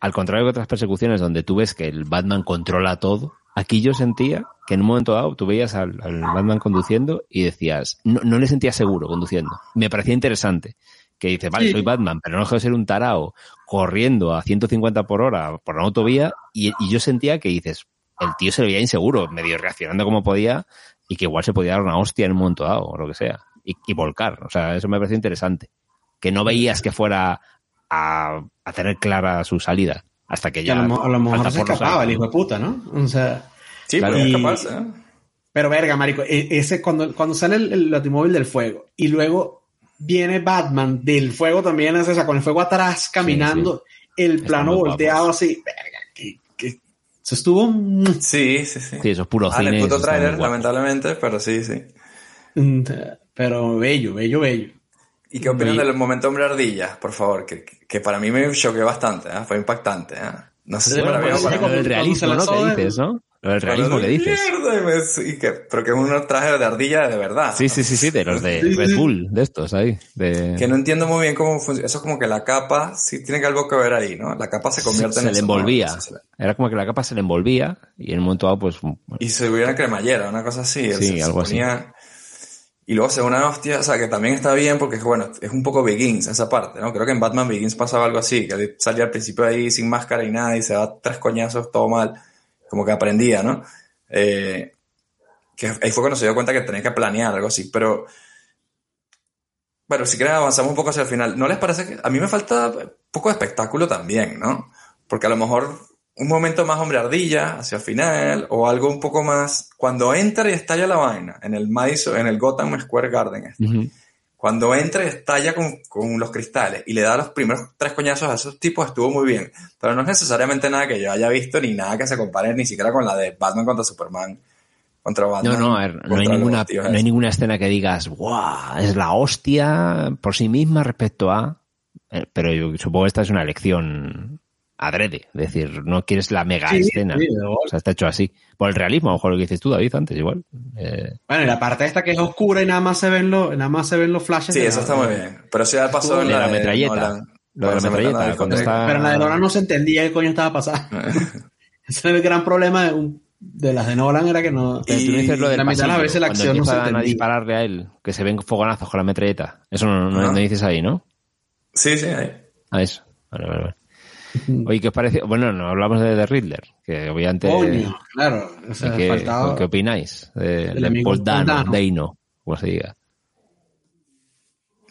al contrario que otras persecuciones donde tú ves que el Batman controla todo, aquí yo sentía que en un momento dado tú veías al, al Batman conduciendo y decías, no, no le sentías seguro conduciendo. Me parecía interesante. Que dice, vale, Sí. soy Batman, pero no dejo de ser un tarao corriendo a 150 por hora por la autovía y, y yo sentía que dices, el tío se veía inseguro, medio reaccionando como podía y que igual se podía dar una hostia en un momento dado o lo que sea y, y volcar. O sea, eso me pareció interesante. Que no veías que fuera a, a tener clara su salida hasta que a ya. lo, a lo mejor se escapaba el hijo de puta, ¿no? O sea, Sí, Claro. pero Y- escaparse, ¿eh? pero verga, marico, e- ese cuando, cuando sale el, el automóvil del fuego y luego viene Batman del fuego también, o sea, con el fuego atrás caminando, el plano volteado guapos. así, verga, que, estuvo Sí, sí, sí. Sí, eso es puro Ah, cine. el puto guapo. lamentablemente, pero sí, sí. mm, pero bello, bello, bello. ¿Y qué opinan Muy- del momento hombre ardilla, por favor? Que, que- para mí me choqueó bastante, ¿eh? fue impactante. ¿eh? No sé si Bueno, vieron sí, para Lo del cuando realismo, se ¿no? Que el- dices, ¿no? Lo del realismo que dices. Mierda, y y que- pero que es un traje de ardilla de verdad. Sí, sí, sí, sí, de los de Red. Bull, de estos ahí. De... Que no entiendo muy bien cómo funciona. Eso es como que la capa sí tiene que algo que ver ahí, ¿no? La capa se convierte se en le eso, ¿no? envolvía. Se le- Era como que la capa se le envolvía y en un momento dado, pues. Y se hubiera cremallera, una cosa así. Sí, se- se algo así. Y luego se una hostia, o sea, que también está bien porque, bueno, es un poco Begins esa parte, ¿no? Creo que en Batman Begins pasaba algo así, que salía al principio ahí sin máscara y nada y se da tres coñazos, todo mal, como que aprendía, ¿no? Eh, que ahí fue cuando se dio cuenta que tenía que planear algo así, pero... Bueno, si quieren avanzamos un poco hacia el final. ¿No les parece que a mí me falta un poco de espectáculo también, ¿no? Porque a lo mejor un momento más hombre ardilla hacia el final o algo un poco más cuando entra y estalla la vaina en el Madison, en el Gotham Square Garden este. Cuando entra y estalla con, con los cristales y le da los primeros tres coñazos a esos tipos estuvo muy bien pero no es necesariamente nada que yo haya visto ni nada que se compare ni siquiera con la de Batman contra Superman contra Batman No, no, a ver, no hay, ninguna, no hay ninguna escena que digas, ¡guau! Es la hostia por sí misma respecto a. Eh, Pero yo supongo que esta es una elección adrede. Es decir, no quieres la mega Sí, escena. sí, o sea, está hecho así. Por el realismo, a lo mejor lo que dices tú, David, antes, igual. Eh, Bueno, y la parte esta que es oscura y nada más se ven los, nada más se ven los flashes. sí eso la- está muy bien pero eso ya pasó en de la, la metralleta. Nolan, Lo de la metralleta, cuando está- Pero en la de Nolan no se entendía qué coño estaba pasando. Ese era el gran problema de, un- de las de Nolan, era que no... pero tú dices lo del la mitad de pasillo, veces la acción no se empiezan a entendía. dispararle a él, que se ven fogonazos con la metralleta. Eso no, no, No. no dices ahí, ¿no? sí sí ahí. A eso. Vale, vale, vale. Oye, ¿qué os parece? Bueno, no hablamos de The Riddler, que obviamente... Coño, claro. O sea, ¿Qué, faltaba... ¿Qué opináis? De, de Paul Dano, Paul Dano. Dano, como se diga.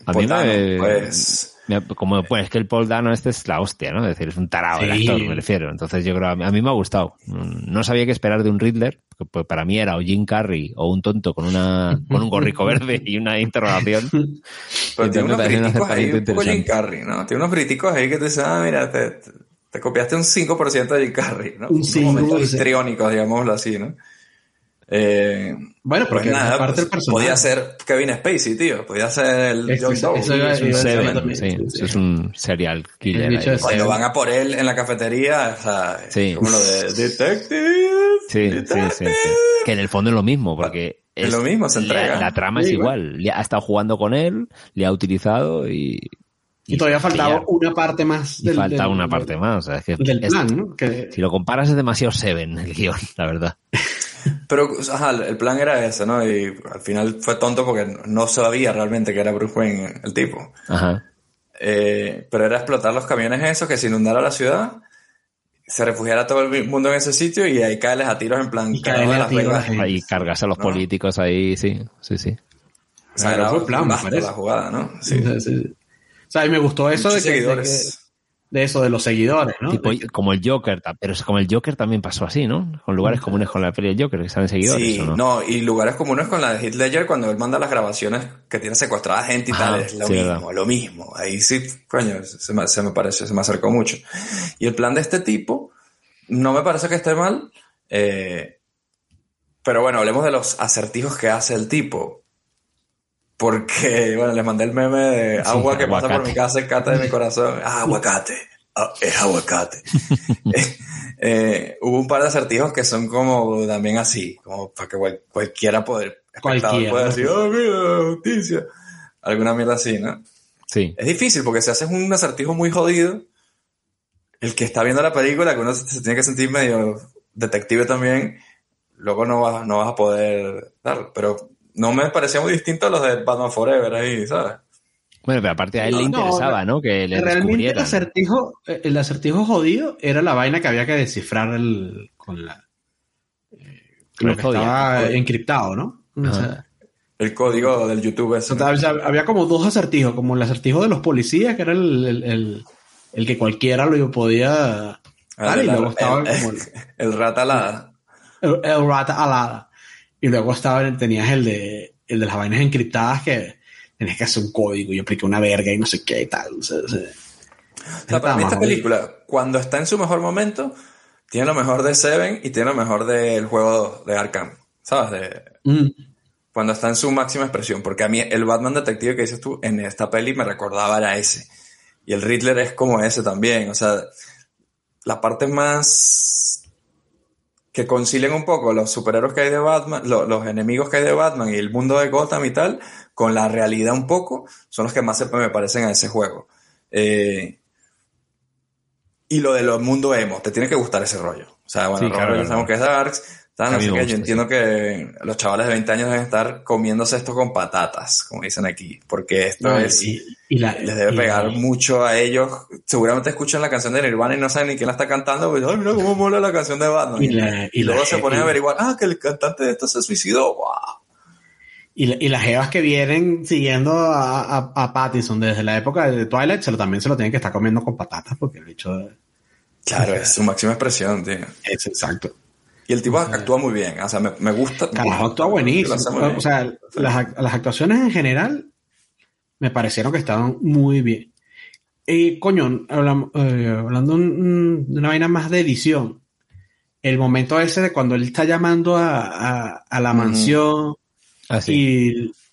A mí Pues, me... Dano, pues Como, pues es que el Paul Dano este es la hostia, ¿no? Es decir, es un tarado el Sí. actor, me refiero. Entonces yo creo, a mí, a mí me ha gustado. No sabía qué esperar de un Riddler, porque pues para mí era o Jim Carrey o un tonto con una con un gorrico verde y una interrogación. Pero tiene unos críticos ahí acercamiento un poco Jim. Carrey, ¿no? Tiene unos críticos ahí que te dicen, ah, mira, te, te, te copiaste un 5% de Jim Carrey, ¿no? Un Unos momentos 5%. histriónicos, digámoslo así, ¿no? Eh, Bueno, porque pues nada, aparte pues, el personaje. podía ser Kevin Spacey, tío. Podía ser el Eso- John eso- Doe. eso iba- Es un Seven, sí, eso es serial killer. Es- Cuando van a por él en la cafetería, o sea, Sí. como lo de Detective. Sí, sí, sí, sí. Que en el fondo es lo mismo, porque Es lo mismo, se la- entrega. La, trama es Sí, igual. Le ha estado jugando con él, le ha utilizado y. Y todavía faltaba una parte más Y falta una parte más. o sea, es que del es- plan, ¿no? Que, Si lo comparas es demasiado Seven el guion, la verdad. Pero, ajá, el plan era ese, ¿no? Y al final fue tonto porque no sabía realmente que era Bruce Wayne el tipo. Ajá. Eh, pero era explotar los camiones esos, que se inundara la ciudad, se refugiara todo el mundo en ese sitio y ahí caerles a tiros en plan Y Las Vegas. Ahí cargas a los No. políticos ahí, sí, sí, sí. O sea, era fue plan, me basta parece. la jugada, ¿no? Sí, sí, sí. O sea, y me gustó eso de que, de que- de eso, de los seguidores, ¿no? Tipo, como el Joker, pero es como el Joker también pasó así, ¿no? Con lugares comunes con la peli del Joker, que salen seguidores, Sí, ¿o no? no? y lugares comunes con la de Heath Ledger cuando él manda las grabaciones que tiene secuestrada gente y Ajá, tal, es lo sí, mismo, verdad. lo mismo. Ahí sí, coño, se me, se me parece, se me acercó mucho. Y el plan de este tipo, no me parece que esté mal, eh, pero bueno, hablemos de los acertijos que hace el tipo. Porque, bueno, les mandé el meme de Sí, agua que pasa por aguacate. mi casa, el cate de mi corazón. Ah, aguacate. Ah, es aguacate. Eh, eh, hubo un par de acertijos que son como también así, como para que cual- cualquiera poder, Cualquiera. pueda decir, oh, mira, justicia. Alguna mierda así, ¿no? Sí. Es difícil porque si haces un acertijo muy jodido, el que está viendo la película, que uno se, tiene que sentir medio detective también, luego no vas, no vas a poder dar. Pero no me parecía muy distinto a los de Batman Forever ahí, ¿sabes? Bueno, pero aparte a él le No, no, interesaba, ¿no? Que le Realmente el acertijo, el acertijo jodido era la vaina que había que descifrar el, con la eh, lo que estaba encriptado, ¿no? O Ajá. sea, El código del YouTube ese. o sea, había- como dos acertijos, como el acertijo de los policías, que era el, el, el- el que cualquiera lo podía Ah, dar, y luego estaba el, como el, el ratalada. el, el rata alada. Y luego estaba, tenías el de, el de las vainas encriptadas que tenías que hacer un código y apliqué una verga y no sé qué y tal. O sea, o sea, O sea, para mí esta película, cuando está en su mejor momento, tiene lo mejor de Seven y tiene lo mejor del juego de Arkham. ¿Sabes? De, Mm. cuando está en su máxima expresión. Porque a mí el Batman detective que dices tú en esta peli me recordaba era ese. Y el Riddler es como ese también. O sea, la parte más que concilian un poco los superhéroes que hay de Batman, lo- los enemigos que hay de Batman y el mundo de Gotham y tal, con la realidad un poco, son los que más se me parecen a ese juego. Eh, y lo de los mundo emo, te tiene que gustar ese rollo. O sea, bueno, Sí, claro, ya sabemos que es Darks, no sé qué. Yo entiendo que los chavales de 20 años deben estar comiéndose esto con patatas, como dicen aquí, porque esto No, es, y, y la- les debe y- pegar mucho a ellos. Seguramente escuchan la canción de Nirvana y no saben ni quién la está cantando, pues, ay, mira cómo mola la canción de Batman. Y la- luego se ponen a averiguar, ah, que el cantante de esto se suicidó, wow. Y, la- y las jevas que vienen siguiendo a, a, a Pattinson desde la época de Twilight se lo, también se lo tienen que estar comiendo con patatas porque el bicho Claro, es su máxima expresión, tío. es exacto. Y el tipo actúa muy bien, o sea, me, me gusta. Carajo, actúa buenísimo. bien. O sea, las, las actuaciones en general me parecieron que estaban muy bien. Y coño, eh, hablando de una vaina más de edición, el momento ese de cuando él está llamando a, a- a la mansión Así.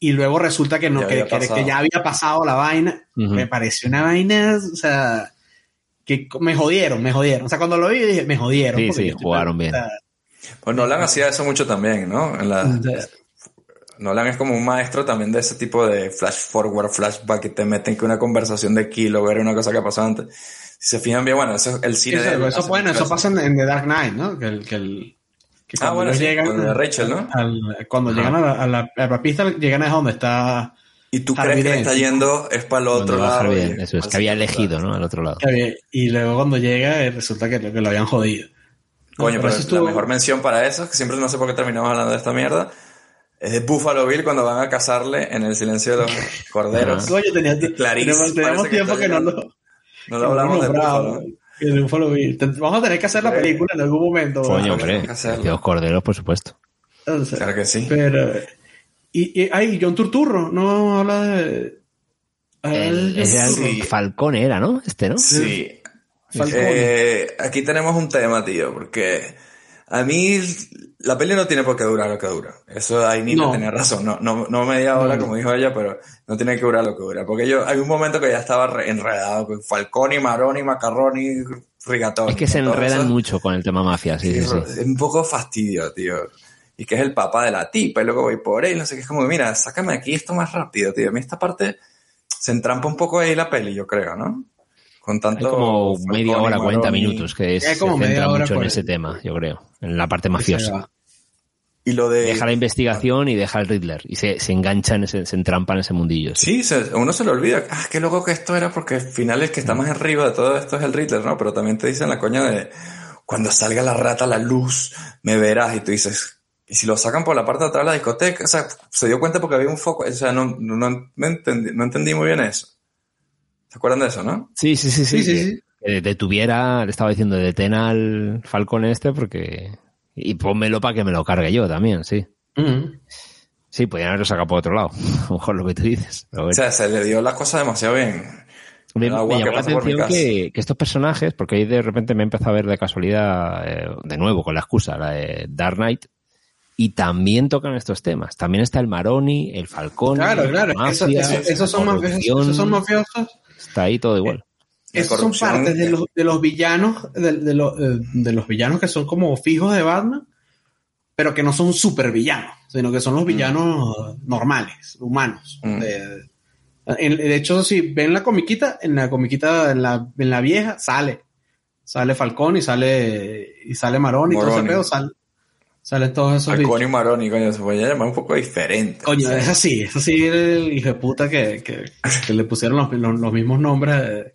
y, y luego resulta que no, Ya que, había que- ya había pasado la vaina, me pareció una vaina, o sea, que me jodieron, me jodieron. O sea, cuando lo vi dije, me jodieron. Sí, sí, jugaron bien. o sea, Pues Nolan hacía eso mucho también, ¿no? En la, Nolan es como un maestro también de ese tipo de flash forward, flashback, que te meten que una conversación de kilo, ver una cosa que pasó antes. Si se fijan bien, bueno, eso es el cine Eso, de eso, bueno, pasa en, en The Dark Knight, ¿no? Que, el, que, el, que Ah, cuando bueno, sí, llegan con Rachel, ¿no? al- cuando llegan a la, a la, a la pista, llegan a donde está Y tú Harvey crees que está yendo, es para el otro lado. Eso es, que había elegido. ¿no? Al otro lado. y luego cuando llega eh, resulta que, que lo habían jodido. Coño, pero la mejor mención para eso, que siempre no sé por qué terminamos hablando de esta mierda, Es de Buffalo Bill cuando van a cazarle en el silencio de los corderos. Coño, tenía, Clarice, tenemos, que tiempo que no lo. No lo hablamos de Buffalo. que de Buffalo Bill. Vamos a tener que hacer la película en algún momento. Coño, ¿verdad? hombre. Los corderos, por supuesto. O sea, Claro que sí. Pero. Y, y ay, John Turturro, no habla de. El, el sí. Falcón era, ¿no? Este, ¿no? Sí. Eh, aquí tenemos un tema, tío, porque a mí la peli no tiene por qué durar lo que dura. Eso ahí Nina No. tenía razón. No, no, no media hora, No. como dijo ella, pero no tiene que durar lo que dura. Porque yo, hay un momento que ya estaba re- enredado con Falconi, Maroni, Macarroni, Rigatoni. Es que se enredan eso. mucho con el tema mafia, sí, sí, sí. Es un poco fastidio, tío. Y que es el papá de la tipa, y luego voy por él, no sé qué, es como, mira, sácame aquí esto más rápido, tío. A mí esta parte se entrampa un poco ahí la peli, yo creo, ¿no? Con Hay tanto... como Falcone, media hora, 40 Maroni. minutos que Es se como media centra mucho en 40. ese tema, yo creo. En la parte se mafiosa. Y lo de... Deja la investigación y deja el Riddler. Y se, se engancha en ese, se entrampa en ese mundillo. sí. Sí, se- uno se le olvida. Ah, qué loco que esto era porque al final el que está más arriba de todo esto es el Riddler, ¿no? Pero también te dicen la coña de cuando salga la rata a la luz, me verás. Y tú dices, y si lo sacan por la parte de atrás de la discoteca, o sea, se dio cuenta porque había un foco, o sea, no, no, no, me entendí, no entendí muy bien eso. ¿Se acuerdan de eso, no? Sí, sí, sí, sí. Sí, sí, que- sí. que detuviera, le estaba diciendo, detén al Falcon este porque... Y pónmelo para que me lo cargue yo también, sí. Sí, podrían haberlo sacado por otro lado. A lo mejor lo que tú dices. Pero O sea, se le dio la cosa demasiado bien. Me, me agua que llamó la atención que, que estos personajes, porque ahí de repente me he empezado a ver de casualidad, eh, de nuevo, con la excusa, la de Dark Knight, y también tocan estos temas. También está el Maroni, el Falcón, Claro, claro. Eso- eso- esos, son la maf- esos- corrupción. esos son mafiosos. Está ahí todo igual. La Esos son partes de eh. los, de los villanos, de, de los, eh, de los villanos que son como fijos de Batman, pero que no son super villanos, sino que son los villanos normales, humanos. Mm. De, en- de hecho, si ven la comiquita, en la comiquita, en la, en la vieja, sale. Sale Falcón y sale, y sale Marón y todo ese pedo, sale, salen todos esos. Falcone y Maroni, coño, se podía llamar un poco diferente. Coño, es así, es así el hijo de puta que, que, que le pusieron los, los- los mismos nombres.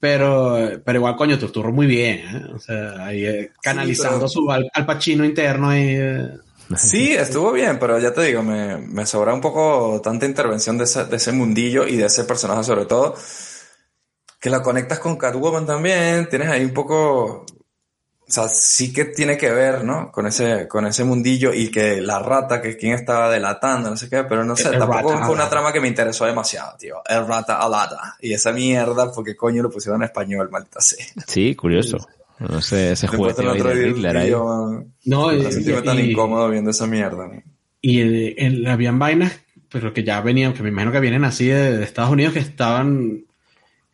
Pero, pero igual, coño, Turturro muy bien, ¿eh? O sea, ahí eh, canalizando pero- su al, al pachino interno ahí. eh. Sí, estuvo bien, pero ya te digo, me, me sobra un poco tanta intervención de ese, de ese mundillo y de ese personaje sobre todo, que la conectas con Catwoman también, tienes ahí un poco, o sea, sí que tiene que ver, ¿no? Con ese, con ese mundillo y que la rata, que quien estaba delatando, no sé qué, pero no sé, El tampoco rata fue una trama que me interesó demasiado, tío. El rata alada. Y esa mierda, porque coño lo pusieron en español, maldita sea. Sí, curioso. No sé, ese otro de Riddler ahí. No, y, me sentí tan y- incómodo viendo esa mierda. ¿no? y, eh, en- habían vainas, pero que ya venían, que me imagino que vienen así de, de Estados Unidos, que estaban,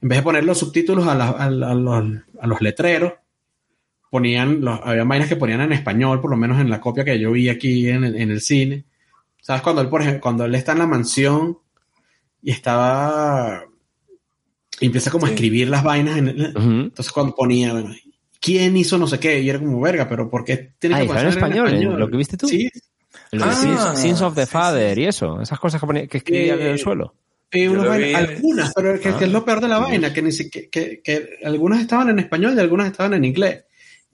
en vez de poner los subtítulos a, la- a la- a los, a los letreros, ponían, los, habían vainas que ponían en español, por lo menos en la copia que yo vi aquí en el, en el cine. ¿Sabes? Cuando él, por ejemplo, cuando él está en la mansión y estaba. Y empieza como a escribir las vainas. En el- entonces, cuando ponía, bueno, ¿quién hizo no sé qué? Y era como, verga, pero ¿por qué tiene Ah, que ¿y está en pasar español, en lo que viste tú? Sí. Lo Ah, Sins, Sins of the sí, Father sí. y eso. Esas cosas que, ponía- que escribía Eh, en el suelo. Eh, Yo unas lo vainas- vi- algunas, pero que, Ah, que es lo peor de la vaina, que, ni si- que, que- que algunas estaban en español y algunas estaban en inglés.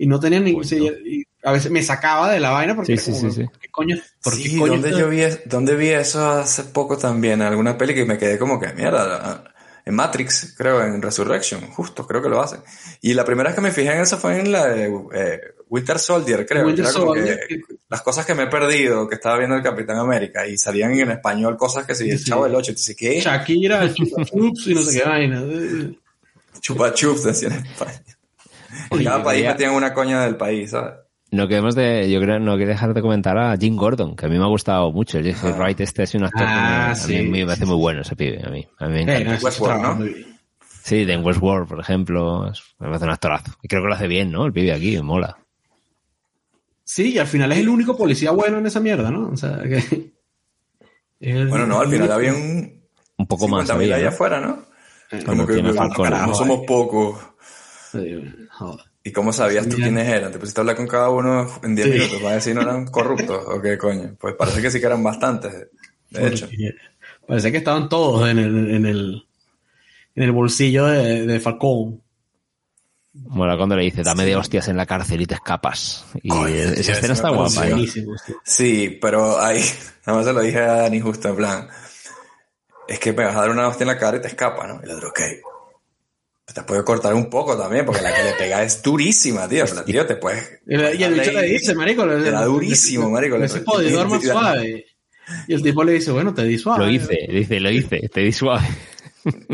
Y no tenían ni. Coño. sí, y a veces me sacaba de la vaina porque. Sí, sí, como, sí, sí. ¿Qué coño? ¿Por qué coño ¿dónde yo vi, dónde vi eso hace poco también? En alguna peli que me quedé como que, mierda, en Matrix, creo, en Resurrection, justo, creo que lo hacen. Y la primera vez que me fijé en eso fue en la de eh, Winter Soldier, creo. Winter que era como Soldier, que que- las cosas que me he perdido, que estaba viendo el Capitán América, y salían en español cosas que si el Sí. chavo del 8, dice, ¿qué? Shakira, Chupa Chups y no sé qué vaina. Chupa chups, decían en España. Oye, cada país metían una coña del país, ¿sabes? No queremos de, yo creo, no quiero dejar de comentar a Jim Gordon, que a mí me ha gustado mucho. El Jeffrey Wright este es un actor que me- Ah, a sí, mí me sí, parece muy bueno ese pibe, a mí. A mí me eh, encanta. no, Westworld, ¿no? Sí, de en Westworld, por ejemplo, es- me parece un actorazo. Y creo que lo hace bien, ¿no? El pibe aquí, me mola. Sí, y al final es el único policía bueno en esa mierda, ¿no? O sea, que. Bueno, no, al final había un Un poco más 50.000 había, allá ¿no? afuera, ¿no? Eh, Como tiene Falcone. carajo, no somos pocos. Sí, joder. ¿Y cómo sabías tú quiénes eran? ¿Te pusiste a hablar con cada uno en 10 Sí. minutos para decir no eran corruptos o qué coño? Pues parece que sí que eran bastantes, de hecho. Parece que estaban todos en el, en el, en el bolsillo de, de Falcón. Mola cuando le dice, dame de hostias en la cárcel y te escapas. Y Coño, esa tío, escena está guapa. ¿eh? Sí. Sí, pero ahí, nada más se lo dije a Dani justo en plan, es que me vas a dar una hostia en la cara y te escapa, ¿no? Y le digo, ok. Te puedo cortar un poco también, porque la que le pega es durísima, tío. Pero, tío, te puedes... Y el, bicho le dice, marico, le, Le da durísimo, marico. Le Le- dice, más suave. Y el tipo le dice, bueno, te di suave. Lo hice, dice, lo hice, te di suave.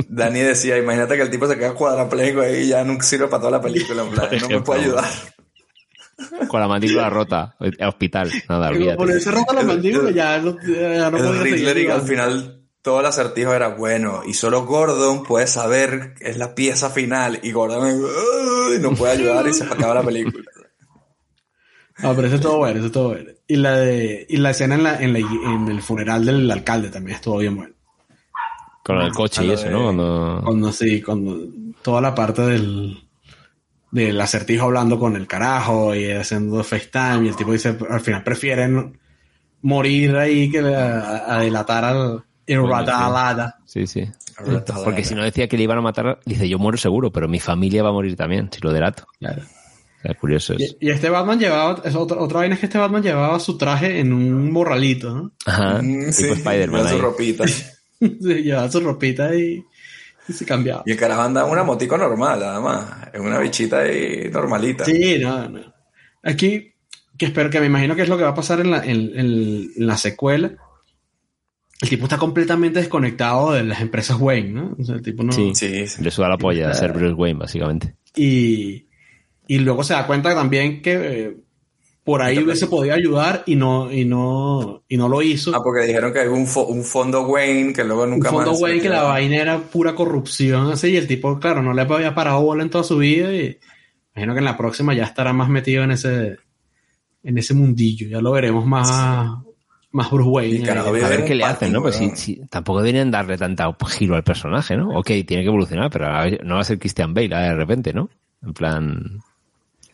Dani decía, imagínate que el tipo se queda cuadrapléjico ahí y ya no sirve para toda la película, en plan, no me puede ayudar. Con la mandíbula rota. eh, Hospital. Nada, olvídate. Ponerse rota la mandíbula ya no, ya no el podía Riddler seguir y al final todo el acertijo era bueno y solo Gordon puede saber que es la pieza final y Gordon "Ay", no puede ayudar y se acaba la película. Ah, pero eso estuvo bueno, eso estuvo bueno. Y la de, y la escena en la, en la- en el funeral del alcalde también estuvo bien bueno. Con el coche y eso, de- ¿no? Cuando... Cuando sí, cuando toda la parte del, del acertijo hablando con el carajo y haciendo FaceTime y el tipo dice, al final prefieren morir ahí que a, a delatar al Irradalada. Sí, sí. Porque si no decía que le iban a matar, dice, yo muero seguro, pero mi familia va a morir también, si lo delato. Claro. Sea, curioso es. Y, y este Batman llevaba, es otra, otra vaina es que este Batman llevaba su traje en un morralito, ¿no? Ajá. Sí, tipo Spider-Man su ropita. Sí, llevaba su ropita y, y se cambiaba. Y el carajo anda en una motico normal, además. Es una bichita ahí normalita. Sí, no, no. Aquí, que espero que me imagino que es lo que va a pasar en la, en, en- en la secuela. El tipo está completamente desconectado de las empresas Wayne, ¿no? O sea, el tipo no. Sí. Sí, sí. Le suda la polla a ser Bruce Wayne, básicamente. Y, y luego se da cuenta también que eh, por ahí hubiese podido ayudar y no, y no, y no lo hizo. Ah, porque dijeron que hay un, fo- un fondo Wayne que luego un nunca fondo más. Wayne que la vaina era pura corrupción, así, y el tipo, claro, no le había parado bola en toda su vida y imagino que en la próxima ya estará más metido en ese, en ese mundillo, ya lo veremos más, más Bruce Wayne. Y A ver qué le hacen, ¿no? Pues sí, tampoco deberían darle tanta giro al personaje, ¿no? Ok, tiene que evolucionar, pero no va a ser Christian Bale ah, de repente, ¿no? En plan,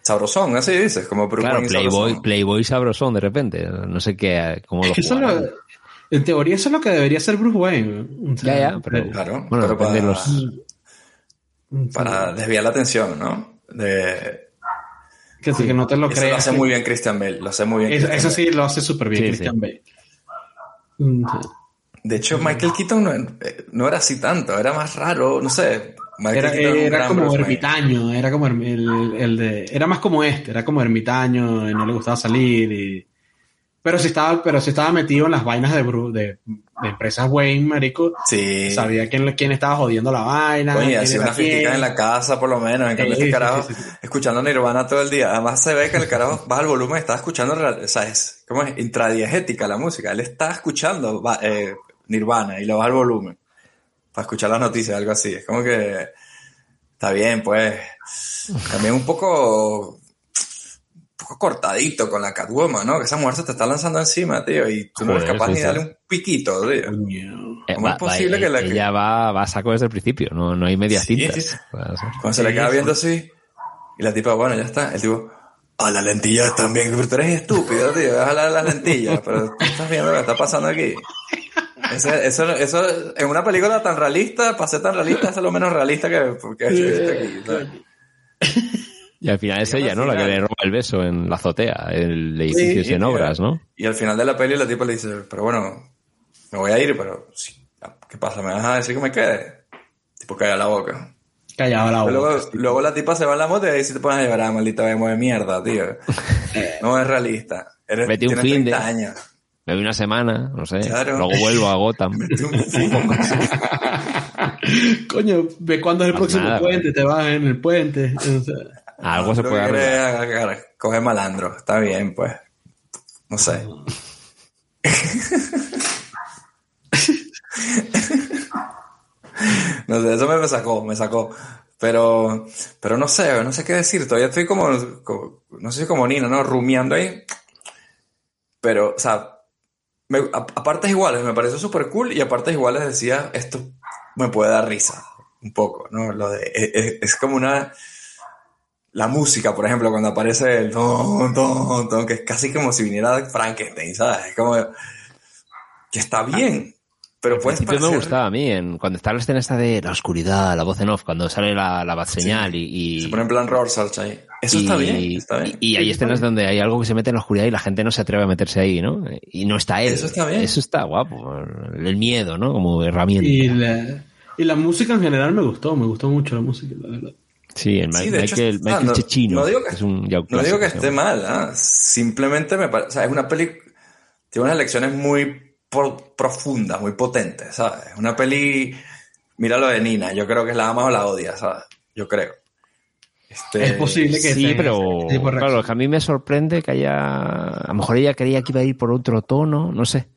Sabrosón, así dices, como Bruce claro, Wayne Playboy, sabrosón. Playboy sabrosón de repente. No sé qué, cómo Es lo que eso lo- en teoría eso es lo que debería ser Bruce Wayne. o sea, Ya, ya, pero, Claro, bueno, pero para- los... Para desviar la atención, ¿no? De... que, sí, que no te lo Eso creas. lo hace que- muy bien Christian Bale, lo hace muy bien. Eso, Christian eso sí lo hace súper bien Sí, Christian sí. Bale. Mm, De hecho, Michael Keaton no, eh, no era así tanto, era más raro, no sé. Michael Era, era como ermitaño, era como erm- el, el de, era más como este, era como ermitaño, y no le gustaba salir y, pero si estaba, pero si estaba metido en las vainas de, Bru- de, de empresas Wayne, marico, Sí. sabía quién, quién estaba jodiendo la vaina, quién hacía una fiestica en la casa, por lo menos. En cambio, Sí, este sí, carajo, sí, escuchando Nirvana todo el día. Además, se ve que el carajo baja el volumen está escuchando, o sea, es como es intradiegética la música. Él está escuchando va- eh, Nirvana y lo baja el volumen para escuchar las noticias, algo así. Es como que está bien, pues. También un poco cortadito con la Catwoman, ¿no? Que esa mujer se te está lanzando encima, tío, y tú no eres Joder, capaz sí, ni sí. de darle un piquito, tío. Eh, ¿Cómo es posible va- que la que- ella va, va a saco desde el principio, no, no hay medias Sí, tintas. sí, Cuando se le queda viendo así, y la tipa, bueno, ya está. El tipo, ah, las lentillas también, pero tú eres estúpido, tío, déjala las lentillas, pero tú estás viendo lo que está pasando aquí. Ese- eso, eso, en una película tan realista, para ser tan realista, eso es lo menos realista que, que he hecho aquí. Y al final es ella, ¿no? La que le roba el beso en la azotea, el edificio Sí, en tío. obras, ¿no? Y al final de la peli, la tipa le dice, pero bueno, me voy a ir, pero sí, ¿qué pasa? ¿Me vas a decir que me quede? Tipo, calla la boca. Callaba la boca. Luego, luego la tipa se va en la moto y ahí sí te pones a llorar, maldita vemos de mierda, tío. No es realista. Eres, Vete un fin 30 de- años. Me voy una semana, no sé. Claro. Luego vuelvo a Gotham. Vete un fin. Coño, ve cuándo es el Haz próximo nada, puente, te vas en el puente. o sea. Algo se puede arreglar. coge malandro. Está bien, pues. No sé. no sé, eso me, sacó, me sacó. Pero, pero no sé, no sé qué decir. Todavía estoy como, como- no sé como Nina, ¿no? Rumiando ahí. Pero, o sea, me, a, a partes iguales me pareció súper cool y a partes iguales decía, esto me puede dar risa. Un poco, ¿no? Lo de, es, es- es como una, la música, por ejemplo, cuando aparece el ton, ton, ton, que es casi como si viniera de Frankenstein, ¿sabes? Es como que está bien. Pero puedes principio me parecer- gustaba a mí, en, cuando está la escena esta de la oscuridad, la voz en off, cuando sale la, la bat señal y, y- Se pone en plan Rorschach ahí. Eso está bien, está bien. Y, y hay escenas donde hay algo que se mete en la oscuridad y la gente no se atreve a meterse ahí, ¿no? Y no está él. Eso está bien. Eso está guapo. El miedo, ¿no? Como herramienta. Y la, y la música en general me gustó, me gustó mucho la música, la verdad. Sí, el Sí, hecho, Michael, Michael no- Cecchino, no digo que- es un No digo que esté mal, ¿ah? simplemente me parece, o sea, es una peli, tiene unas lecciones muy pro- profundas, muy potentes, ¿sabes? Es una peli, mira lo de Nina, yo creo que es la amas o la odias, ¿sabes? Yo creo. Este, Es posible que Sí, pero claro, que a mí me sorprende que haya... A lo mejor ella creía que iba a ir por otro tono, no sé.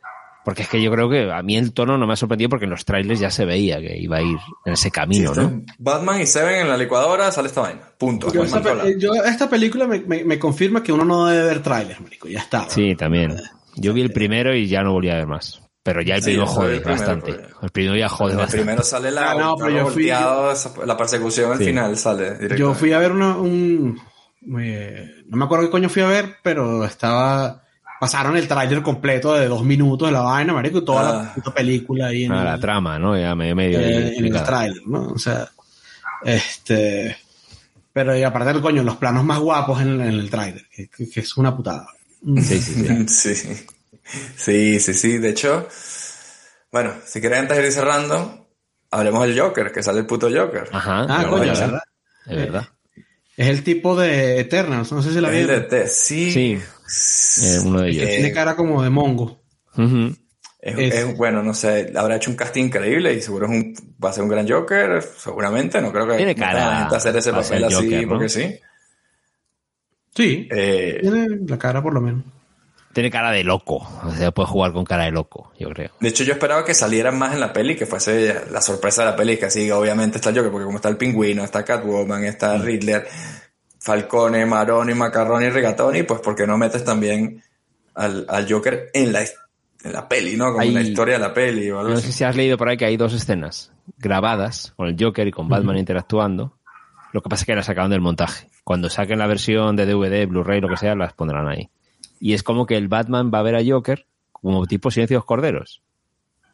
Porque es que yo creo que a mí el tono no me ha sorprendido porque en los trailers ya se veía que iba a ir en ese camino, ¿no? Batman y Seven en la licuadora, sale esta vaina. Punto. Yo esta, pe- yo película me, me- me confirma que uno no debe ver trailers, marico, ya está. Sí, también. Yo vi el primero y ya no volví a ver más. Pero ya el Sí, primero jode el primero, bastante. El primero ya jode En el bastante. primero sale la, Ah, no, pero yo fui- volteado, esa- la persecución al Sí. final sale directo. Yo fui a ver una, un... eh, no me acuerdo qué coño fui a ver, pero estaba... Pasaron el tráiler completo de dos minutos de la vaina, marico, y toda Ah. la puta película ahí en, Ah, el, la trama, ¿no? Ya medio, medio eh, en el tráiler, ¿no? O sea, este... Pero y aparte del coño, los planos más guapos en, en el tráiler, que, es una putada. Sí, sí, sí. Sí. Sí, sí, sí. De hecho, bueno, si quieres antes de ir cerrando, hablemos del Joker, que sale el puto Joker. Ajá. Ah, es coño, verdad, ¿verdad? Es verdad. Es el tipo de Eternals, no sé si la Es el de vieron. T. Sí. Sí. Eh, uno de ellos. Eh, Tiene cara como de mongo. Es, Es- es- bueno, no sé, habrá hecho un casting increíble y seguro es un, va a ser un gran Joker, seguramente. No creo que Tiene cara a hacer ese papel así Joker, ¿no? porque sí. Sí, Eh, tiene la cara por lo menos. Tiene cara de loco. O sea, puede jugar con cara de loco, yo creo. de hecho, yo esperaba que salieran más en la peli, que fuese la sorpresa de la peli, que así, obviamente está el Joker, porque como está el pingüino, está Catwoman, está Riddler, Falcone, Maroni, Macarroni y Rigatoni, pues ¿por qué no metes también al, al Joker en la, en la peli, ¿no? Como Hay- la historia de la peli o algo No así. sé si has leído por ahí que hay dos escenas grabadas con el Joker y con Batman interactuando. Lo que pasa es que las sacaron del montaje. Cuando saquen la versión de DVD, Blu-ray, lo que sea, las pondrán ahí. Y es como que el Batman va a ver a Joker como tipo Silencio de los Corderos.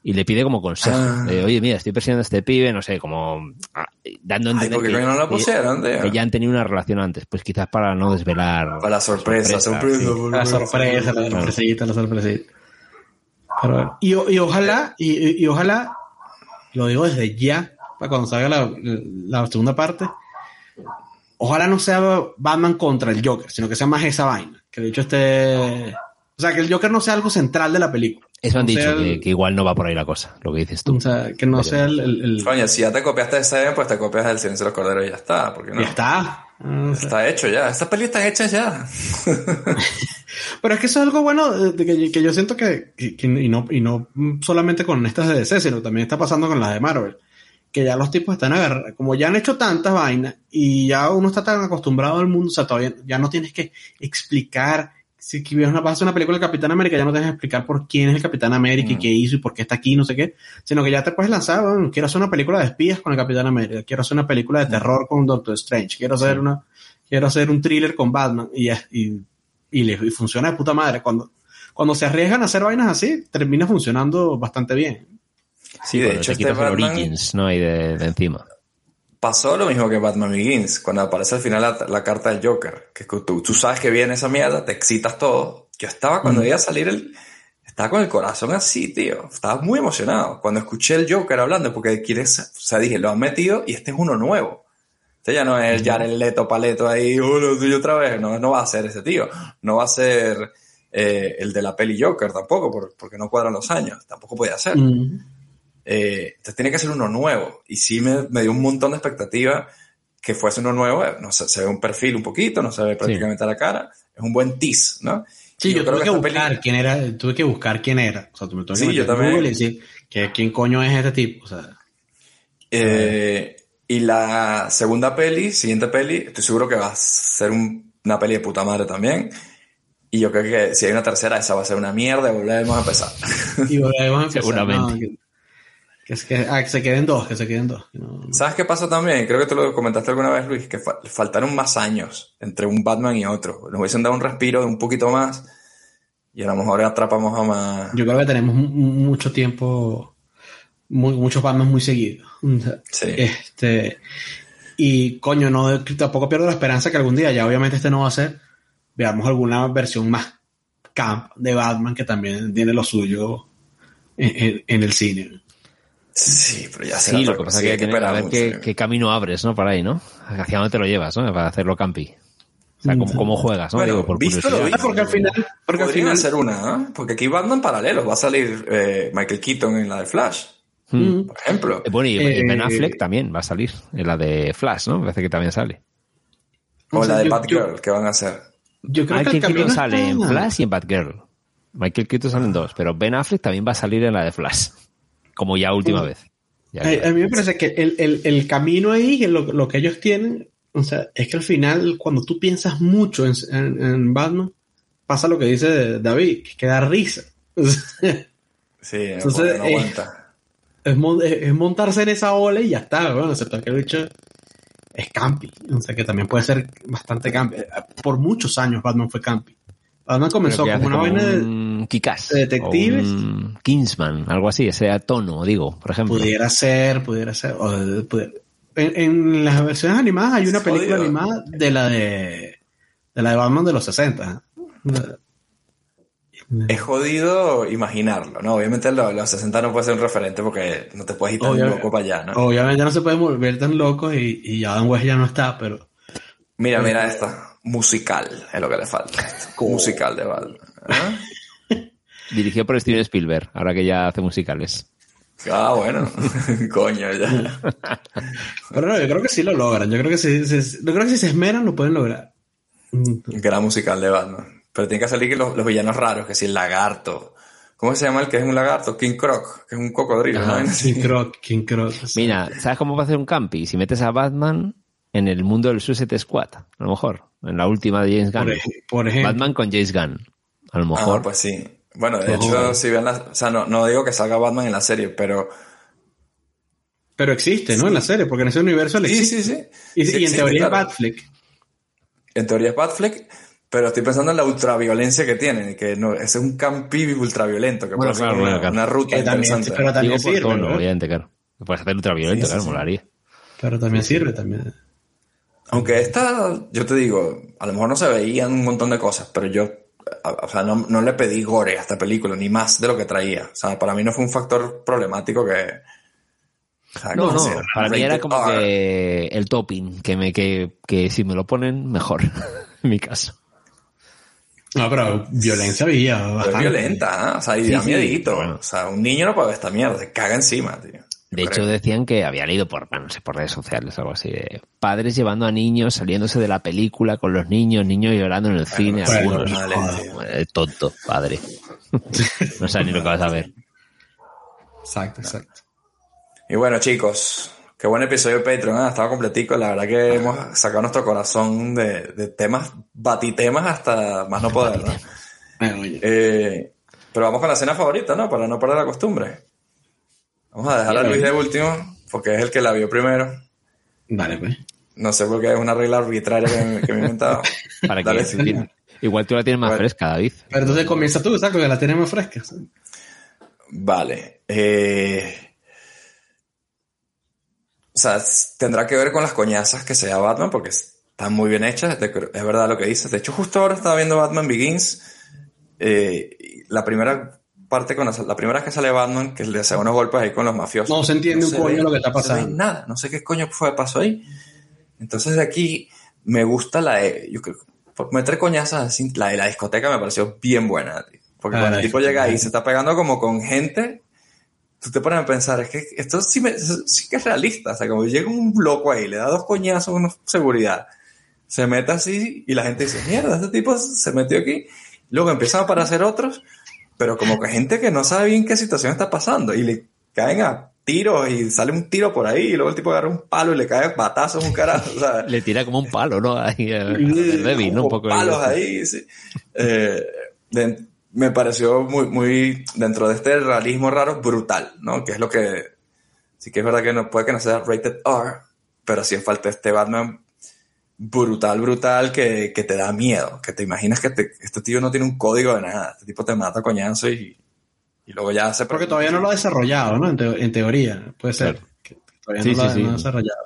Y le pide como consejo. Ah. de, Oye, mira, estoy persiguiendo a este pibe, no sé, como ah, dando a Ay, entender ¿por qué que, no la que- pusieron, tío? que ya han tenido una relación antes. Pues quizás para no desvelar. Para la sorpresa, sorpresa. La sorpresa, la sorpresita, la sorpresita. Pero y, y ojalá, y, y- y ojalá, lo digo desde ya, para cuando salga la, la segunda parte, ojalá no sea Batman contra el Joker, sino que sea más esa vaina. Que de hecho esté... O sea, que el Joker no sea algo central de la película. Eso han No dicho, que, el- que igual no va por ahí la cosa, lo que dices tú. O sea, que no sea el... el- el- Coño, si ya te copiaste de Seven, pues te copias del Silencio de los Corderos y ya está. Porque no? Ya está. O sea, Está hecho ya. Estas pelis están hechas ya. Pero es que eso es algo bueno de que, que yo siento que, que- que- y, no, y no solamente con estas de DC, sino también está pasando con las de Marvel. Que ya los tipos están agarrados, como ya han hecho tantas vainas y ya uno está tan acostumbrado al mundo, o sea, todavía ya no tienes que explicar. Si que vas a hacer una película de Capitán América, ya no tienes que explicar por quién es el Capitán América y Mm. qué hizo y por qué está aquí, no sé qué, sino que ya te puedes lanzar, bueno, quiero hacer una película de espías con el Capitán América, quiero hacer una película de terror con Doctor Strange, quiero hacer una, quiero hacer un thriller con Batman y, y y, y funciona de puta madre. Cuando, cuando se arriesgan a hacer vainas así, termina funcionando bastante bien. Sí, de hecho, te este quitas el Batman Origins, ¿no? Ahí de, de encima. pasó lo mismo que Batman Begins. Cuando aparece al final la, la carta del Joker. Que tú, tú sabes que viene esa mierda, te excitas todo. Yo estaba cuando iba a salir el... Estaba con el corazón así, tío. Estaba muy emocionado. Cuando escuché el Joker hablando, porque quieres... O sea, dije, lo han metido y este es uno nuevo. Este ya no es el Jared Leto paleto ahí, uno tuyo otra vez. No, no va a ser ese tío. No va a ser eh, el de la peli Joker tampoco, por- porque no cuadran los años. Tampoco podía ser. Mm. Eh, entonces tiene que ser uno nuevo. Y sí me, me dio un montón de expectativa que fuese uno nuevo. No sé, se ve un perfil un poquito, no se ve prácticamente la cara. Es un buen tease, ¿no? Sí, Y yo, tuve que, esta buscar peli- quién era, tuve que buscar quién era. O sea, tú me tuve que Sí, yo en también. Google y decir que quién coño es este tipo. O sea, Eh, y la segunda peli, siguiente peli, estoy seguro que va a ser un- una peli de puta madre también. Y yo creo que si hay una tercera, esa va a ser una mierda y volvemos a empezar. y volvemos a empezar. Seguramente. Que, es que, ah, que se queden dos, que se queden dos. No, no. ¿Sabes qué pasó también? Creo que te lo comentaste alguna vez, Luis, que fa- faltaron más años entre un Batman y otro. Nos hubiesen dado un respiro de un poquito más y a lo mejor atrapamos a más... Yo creo que tenemos mu- mucho tiempo. muy- muchos Batman muy seguidos. Sí. Este, y coño, no, tampoco pierdo la esperanza que algún día, ya obviamente este no va a ser, veamos alguna versión más camp de Batman que también tiene lo suyo en, en- en el cine. Sí, pero ya Sí, lo que pasa es que hay que a ver mucho. qué, qué camino abres, ¿no? Para ahí, ¿no? Hacia dónde te lo llevas, ¿no? Para hacerlo campi. O sea, cómo, cómo juegas, ¿no? Bueno, Digo, por visto lo visto. Ah, porque al final, porque al final, hacer una, ¿no? Porque aquí Batman paralelo. Va a salir eh, Michael Keaton en la de Flash, Mm. por ejemplo. Eh, Bueno, y Eh, Ben Affleck también va a salir en la de Flash, ¿no? Me parece que también sale. O o sea, la de yo- Batgirl, que van a hacer. yo creo que Michael el camino Keaton sale en Flash y en Batgirl. Michael Keaton sale en dos, pero Ben Affleck también va a salir en la de Flash. Como ya última vez. Ya, A, a mí me parece que el, el- el camino ahí, lo, lo que ellos tienen, o sea, es que al final, cuando tú piensas mucho en, en- en Batman, pasa lo que dice David, que da risa. Sí, Entonces, no eh, aguanta. es, es- es montarse en esa ola y ya está, bueno, excepto que el bicho es campi, o sea, que también puede ser bastante campi. Por muchos años Batman fue campi. Batman comenzó Creo que como una vaina de... detectives. o un Kingsman, algo así, ese tono, digo, por ejemplo. Pudiera ser, pudiera ser. o pudiera- En, en las versiones animadas hay una Es película animada de la de, de la de Batman de los 60. Es jodido imaginarlo, ¿no? Obviamente lo- los 60 no puede ser un referente porque no te puedes ir tan loco para allá, ¿no? Obviamente no se puede volver tan loco y, y Adam West ya no está, pero Mira, mira esta. Musical es lo que le falta. Musical de Batman. ¿ah? Dirigido por Steven Spielberg, ahora que ya hace musicales. Ah, bueno. Coño, ya. pero no, yo creo que sí lo logran. Yo creo que si, si- yo creo que si se esmeran lo pueden lograr. Gran musical de Batman. Pero tiene que salir que los, los villanos raros, que si el lagarto. ¿Cómo se llama el que es un lagarto? King Croc, que es un cocodrilo, Ajá. ¿no? King Croc, King Croc. Mira, ¿sabes cómo va a hacer un campi? Si metes a Batman en el mundo del Suicide Squad, a lo mejor, en la última de James Gunn. ej- por ejemplo. Batman con James Gunn, a lo Ah, mejor. pues sí. Bueno, de hecho, si ven la, o sea, no, no digo que salga Batman en la serie, pero Pero existe, ¿no? En la serie, porque en ese universo le sí, existe. sí, sí. Y, Sí y en existe, teoría claro. es Batfleck. En teoría es Batfleck, pero estoy pensando en la ultraviolencia que tiene, que no, ese es un campi ultraviolento, que Bueno, puede ser claro, una, bueno, claro. una ruta Que también, interesante. pero también Digo por sirve, obviamente, claro. Puedes hacer ultraviolento, Sí, sí, claro, sí. molaría. Pero también sirve, también. Aunque esta, yo te digo, a lo mejor no se veían un montón de cosas, pero yo, o sea, no, no le pedí gore a esta película, ni más de lo que traía. O sea, para mí no fue un factor problemático que... o sea, No, no, sea para mí era como R. que el topping, que me que, que si me lo ponen, mejor, en mi caso. No, pero violencia había bastante. violenta, ¿eh? O sea, y Sí, da sí, miedito. bueno. O sea, un niño no puede ver esta mierda, se caga encima, tío. De hecho, decían que había leído por, bueno, no sé, por redes sociales, algo así, de padres llevando a niños, saliéndose de la película con los niños, niños llorando en el cine, bueno, algunos. vale, Joder, eh, tonto, padre. no sabes ni lo que vas a ver. Exacto, exacto. Y bueno, chicos, qué buen episodio de Patreon, ¿eh? estaba completico. La verdad que hemos sacado nuestro corazón de, de temas, batitemas hasta más no poder, ¿no? Oye. Eh, pero vamos con la escena favorita, ¿no? Para no perder la costumbre. Vamos a dejar a Luis de último, porque es el que la vio primero. Dale, pues. No sé por qué es una regla arbitraria que me, que me he inventado. Para que Dale, tú tienes- igual tú la tienes más fresca, David. Pero entonces comienza tú, ¿sabes? Que la tenemos fresca. Vale. eh, o sea, tendrá que ver con las coñazas que se da Batman, porque están muy bien hechas. Es verdad lo que dices. De hecho, justo ahora estaba viendo Batman Begins. eh, la primera parte, con la, la primera que sale Batman, que le hace unos golpes ahí con los mafiosos. No se entiende un coño ve- lo que está no se ve pasando. nada. No sé qué coño fue pasó ahí. Entonces, de aquí me gusta la de. Yo creo, por meter coñazas así, la de la discoteca me pareció bien buena. tío. Porque Ah, cuando el tipo llega ahí y se está pegando como con gente, tú te pones a pensar, es que esto sí, me- sí que es realista. O sea, como llega un loco ahí, le da dos coñazos con seguridad, se mete así y la gente dice, mierda, este tipo se metió aquí. Luego empiezan a aparecer otros, pero como que gente que no sabe bien qué situación está pasando y le caen a tiros y sale un tiro por ahí y luego el tipo agarra un palo y le cae batazos un carajo. O sea, Le tira como un palo, ¿no? Ahí, a- a ¿no? Un poco palos ahí, sí. Eh, de- me pareció muy, muy, dentro de este realismo raro, brutal, ¿no? Que es lo que, sí que es verdad que no puede que no sea rated R, pero sí falta este Batman brutal, brutal, que, que te da miedo, que te imaginas que te- este tío no tiene un código de nada, este tipo te mata a coñazo y, Y luego ya se... Porque todavía no lo ha desarrollado, ¿no? En, te- en teoría, puede ser. Claro. Que todavía Sí, no lo sí, ha, sí. no ha desarrollado.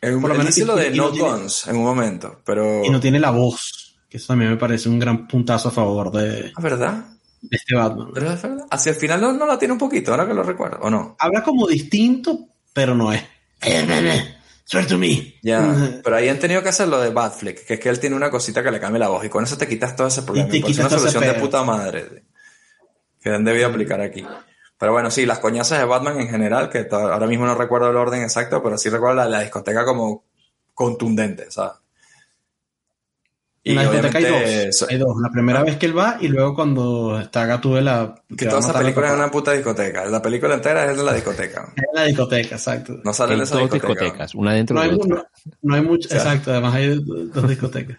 En, Por lo menos- dice lo y- de no tiene- Guns en un momento, pero... Y no tiene la voz, que eso también me parece un gran puntazo a favor de, ¿Es verdad? de este Batman. Pero es verdad. Hacia el final no, no la tiene un poquito, ahora que lo recuerdo, ¿o no? Habla como distinto, pero no es. Swear to me. Ya, pero ahí han tenido que hacer lo de Batfleck, que es que él tiene una cosita que le cambia la voz y con eso te quitas todo ese problema. te Me parece quitas una solución de puta madre que han debido aplicar aquí. Pero bueno, sí, las coñazas de Batman en general, que ahora mismo no recuerdo el orden exacto, pero sí recuerdo la, la discoteca como contundente, ¿sabes? En la discoteca hay dos. so- Hay dos. La primera vez que él va y luego cuando está Gatúbela. que toda esa película es una puta discoteca. La película entera es de la discoteca. En la discoteca, exacto. No sale de Hay esa dos discoteca. discotecas, una dentro No de hay, otra. no, no hay mucho. O sea, exacto, además hay dos discotecas.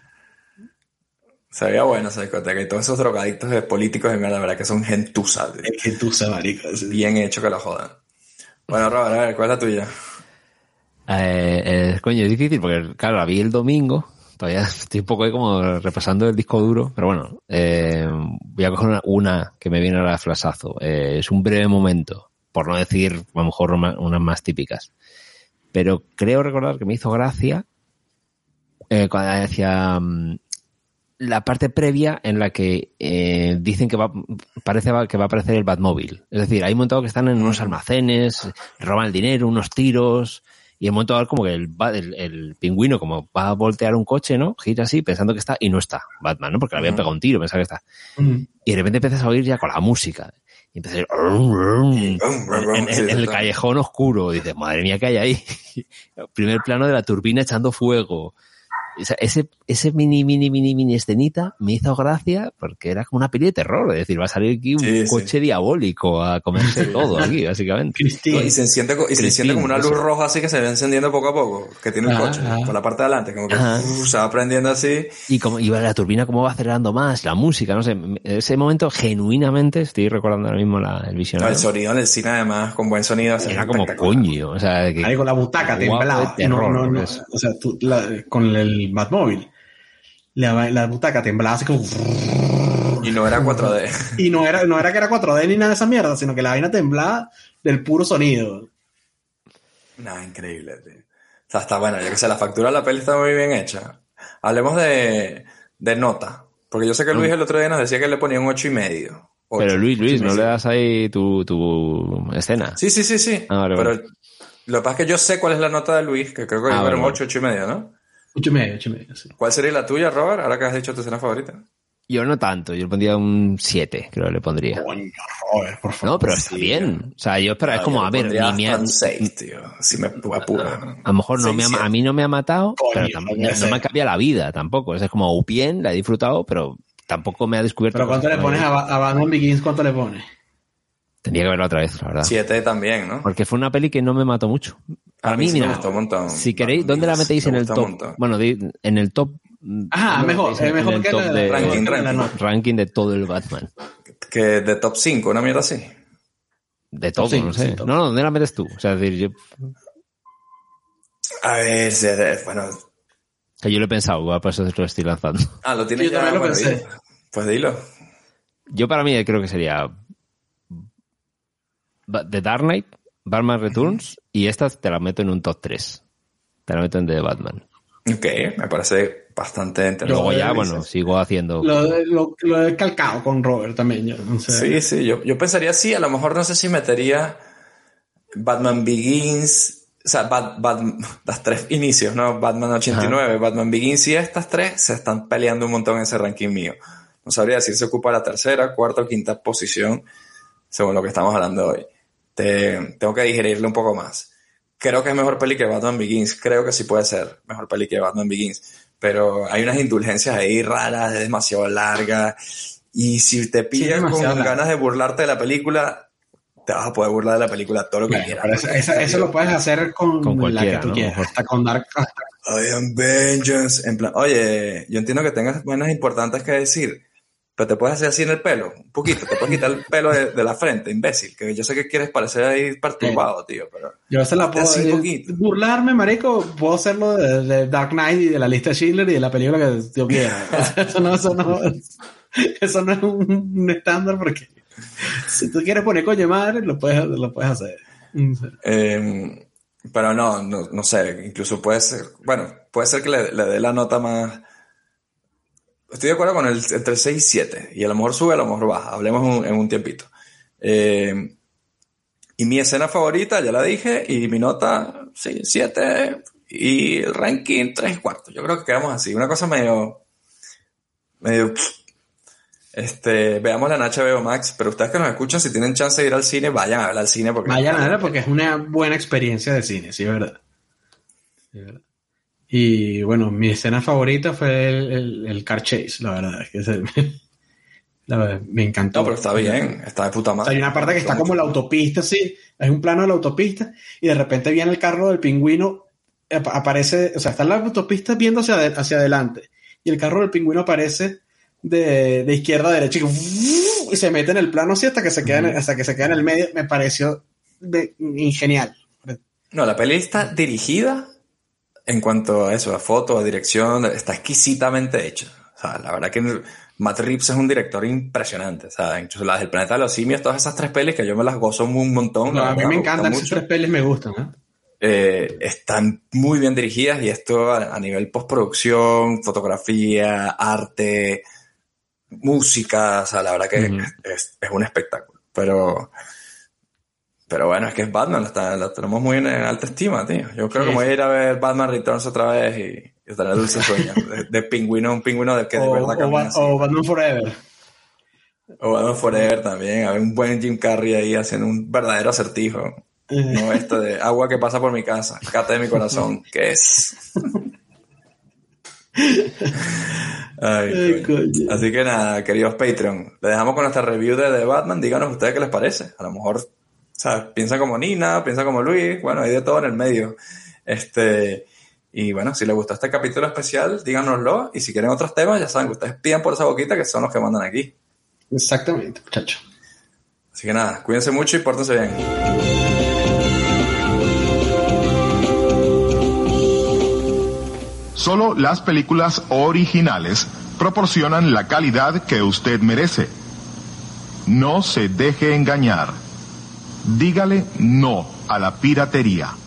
Se veía buena esa discoteca y todos esos drogadictos de políticos de mierda, la verdad que son gentusas. tío. Es que se marica. sí. Bien hecho que la jodan. Bueno, Robert, a ver, ¿cuál es la tuya? Eh, eh, coño, es difícil porque, claro, la vi el domingo. Todavía estoy un poco ahí como repasando el disco duro, pero bueno, eh, voy a coger una, que me viene ahora de flasazo. Eh, es un breve momento, por no decir a lo mejor una- unas más típicas. Pero creo recordar que me hizo gracia eh, cuando decía mm, la parte previa en la que dicen que va, parece que va a aparecer el Batmóvil. Es decir, hay un momento que están en unos almacenes, roban el dinero, unos tiros, y en un momento dado como que el, el, el pingüino como va a voltear un coche, ¿no? Gira así pensando que está, y no está Batman, ¿no? Porque le habían pegado un tiro, pensaba que está. Y de repente empiezas a oír ya con la música. Y empiezas a ir, en, en- en el callejón oscuro. Y dices, madre mía, ¿qué hay ahí? Primer plano de la turbina echando fuego. O sea, ese, ese mini, mini, mini, mini escenita me hizo gracia porque era como una peli de terror. Es decir, va a salir aquí un Sí, sí. coche diabólico a comerse todo aquí, básicamente. Christine. Y se enciende, co- y se enciende como una luz roja así que se va encendiendo poco a poco, que tiene el coche, ajá. por la parte de adelante, como que se va prendiendo así. Y como iba la turbina, cómo va acelerando más, la música, no sé. Ese momento, genuinamente, estoy recordando ahora mismo la, el No, visionario. el sonido en el cine además, con buen sonido. Era como coño. O sea, que, Ahí con la butaca temblaba. terror, No, no, no. O sea, tú, la- con el Batmóvil. La, la butaca temblaba así como. Y no era 4D. Y no era, no era que era 4D ni nada de esa mierda, sino que la vaina temblaba del puro sonido. no, increíble, tío. O sea, está bueno, yo que sé, la factura de la peli está muy bien hecha. Hablemos de, de nota. Porque yo sé que Luis el otro día nos decía que le ponía un ocho y medio. Ocho, Pero Luis, ocho Luis, ¿no le das ahí tu, tu escena? Sí, sí, sí, sí. Ah, vale, Pero vale. lo que pasa es que yo sé cuál es la nota de Luis, que creo que Ah, era vale, un. 8, 8 y medio, ¿no? Ocho y medio, ocho y medio, sí. ¿Cuál sería la tuya, Robert? Ahora que has dicho tu escena favorita. Yo no tanto, yo le pondría un 7, creo que le pondría. Coño, Robert, por favor. No, pero está sí, bien. O sea, yo espero, es Ah, como, a ver, ni me ha- un 6, tío. Si me apura. a lo mejor no Seis, me ha- siete. a mí no me ha matado, Coño, pero tam- no me cambia la vida tampoco. Es como bien, la he disfrutado, pero tampoco me ha descubierto. Pero ¿cuánto le pones a, a Batman Begins? ¿Cuánto le pones? Tendría que verla otra vez, la verdad. 7 también, ¿no? Porque fue una peli que no me mató mucho. A mí, mí me gustó un montón. si queréis, ¿dónde la metéis me en el top? Bueno, en el top. Ajá, ¿dónde la mejor, es mejor el que top la- de Ranking, de todo el Batman. Que de top 5, una mierda así. De todo, cinco, no sé. sí, top. no, no, ¿dónde la metes tú? O sea, es decir, yo, A ver, bueno. que yo lo he pensado, igual por eso lo estoy lanzando. Ah, lo tienes Yo ya. también lo bueno, pensé. dilo. Pues dilo. Yo para mí creo que sería The Dark Knight, Batman Returns, y estas te las meto en un top 3. Te las meto en The Batman. Ok, me parece bastante interesante. Luego ya, bueno, sigo haciendo... Lo, lo, lo he calcado con Robert también. Yo, no sé. Sí, sí, yo, yo pensaría sí, a lo mejor no sé si metería Batman Begins, o sea, Bat, Bat- las tres inicios, ¿no? Batman 89, Batman Begins y estas tres se están peleando un montón en ese ranking mío. No sabría decir si ocupa la tercera, cuarta o quinta posición, según lo que estamos hablando hoy. Te- tengo que digerirle un poco más. Creo que es mejor peli que Batman Begins, creo que sí puede ser mejor peli que Batman Begins, pero hay unas indulgencias ahí raras, es demasiado larga, y si te pillas con demasiado larga. ganas de burlarte de la película, te vas a poder burlar de la película todo lo que Bueno, quieras. pero eso, eso- eso lo puedes hacer con, Con la que tú ¿no? quieras. Hasta con Dark. I am vengeance. En plan, oye, yo entiendo que tengas vainas importantes que decir, pero te puedes hacer así en el pelo, un poquito, te puedes quitar el pelo de, de la frente, imbécil, que yo sé que quieres parecer ahí perturbado, tío, pero Yo se la puedo Así eh, poquito. burlarme, marico. Puedo hacerlo de, de Dark Knight y de la lista de Schindler y de la película que yo quiera. O sea, eso no, eso no, eso no es un, un estándar porque si tú quieres poner coño madre, lo puedes, lo puedes hacer. Eh, pero no, no, no sé, incluso puede ser, bueno, puede ser que le, le dé la nota más. Estoy de acuerdo con el entre 6 y 7, y a lo mejor sube, a lo mejor baja, hablemos un- en un tiempito. Eh, y mi escena favorita, ya la dije, y mi nota, sí, 7, y el ranking 3 y cuarto. Yo creo que quedamos así, una cosa medio, medio, este, veamos la en HBO Max, pero ustedes que nos escuchan, si tienen chance de ir al cine, vayan a ver al cine porque Vayan a verla porque es una buena experiencia de cine, sí, es verdad. Sí, es verdad. Y bueno, mi escena favorita fue el, el, el car chase, la verdad. es que ese- la verdad, me encantó. No, pero está bien, está de puta madre. hay una parte que está como la autopista, sí, es un plano de la autopista, y de repente viene el carro del pingüino, ap- aparece, o sea, está en la autopista viendo hacia, hacia adelante, y el carro del pingüino aparece de, de izquierda a derecha, y, y se mete en el plano así hasta que se queda en, hasta que se queda en el medio, me pareció de- genial. No, la peli está dirigida en cuanto a eso, a foto, a dirección, está exquisitamente hecha. O sea, la verdad que Matt Reeves es un director impresionante. O sea, incluso las del Planeta de los Simios, todas esas tres pelis que yo me las gozo un montón. No, a mí me encantan, esas tres pelis me gustan, ¿eh? Eh, están muy bien dirigidas y esto a, a nivel postproducción, fotografía, arte, música, o sea, la verdad que es, es un espectáculo. Pero, pero bueno, es que es Batman, la, la tenemos muy en alta estima, tío. Yo creo Sí, que voy a ir a ver Batman Returns otra vez y, y tener dulces sueños de, de pingüino, un pingüino del que de O, verdad o, camina así. o Batman Forever. O Batman Forever también, a ver un buen Jim Carrey ahí haciendo un verdadero acertijo. No esto de agua que pasa por mi casa, cata de mi corazón, ¿qué es? Ay, coño. Así que nada, queridos Patreon, le dejamos con nuestra review de The Batman, díganos ustedes qué les parece. A lo mejor, o sea, piensa como Nina, piensa como Luis, bueno, hay de todo en el medio. Este, y bueno, si les gustó este capítulo especial, díganoslo, y si quieren otros temas, ya saben que ustedes pidan por esa boquita que son los que mandan aquí. Exactamente, muchacho. Así que nada, cuídense mucho y pórtense bien. Solo las películas originales proporcionan la calidad que usted merece. No se deje engañar. Dígale no a la piratería.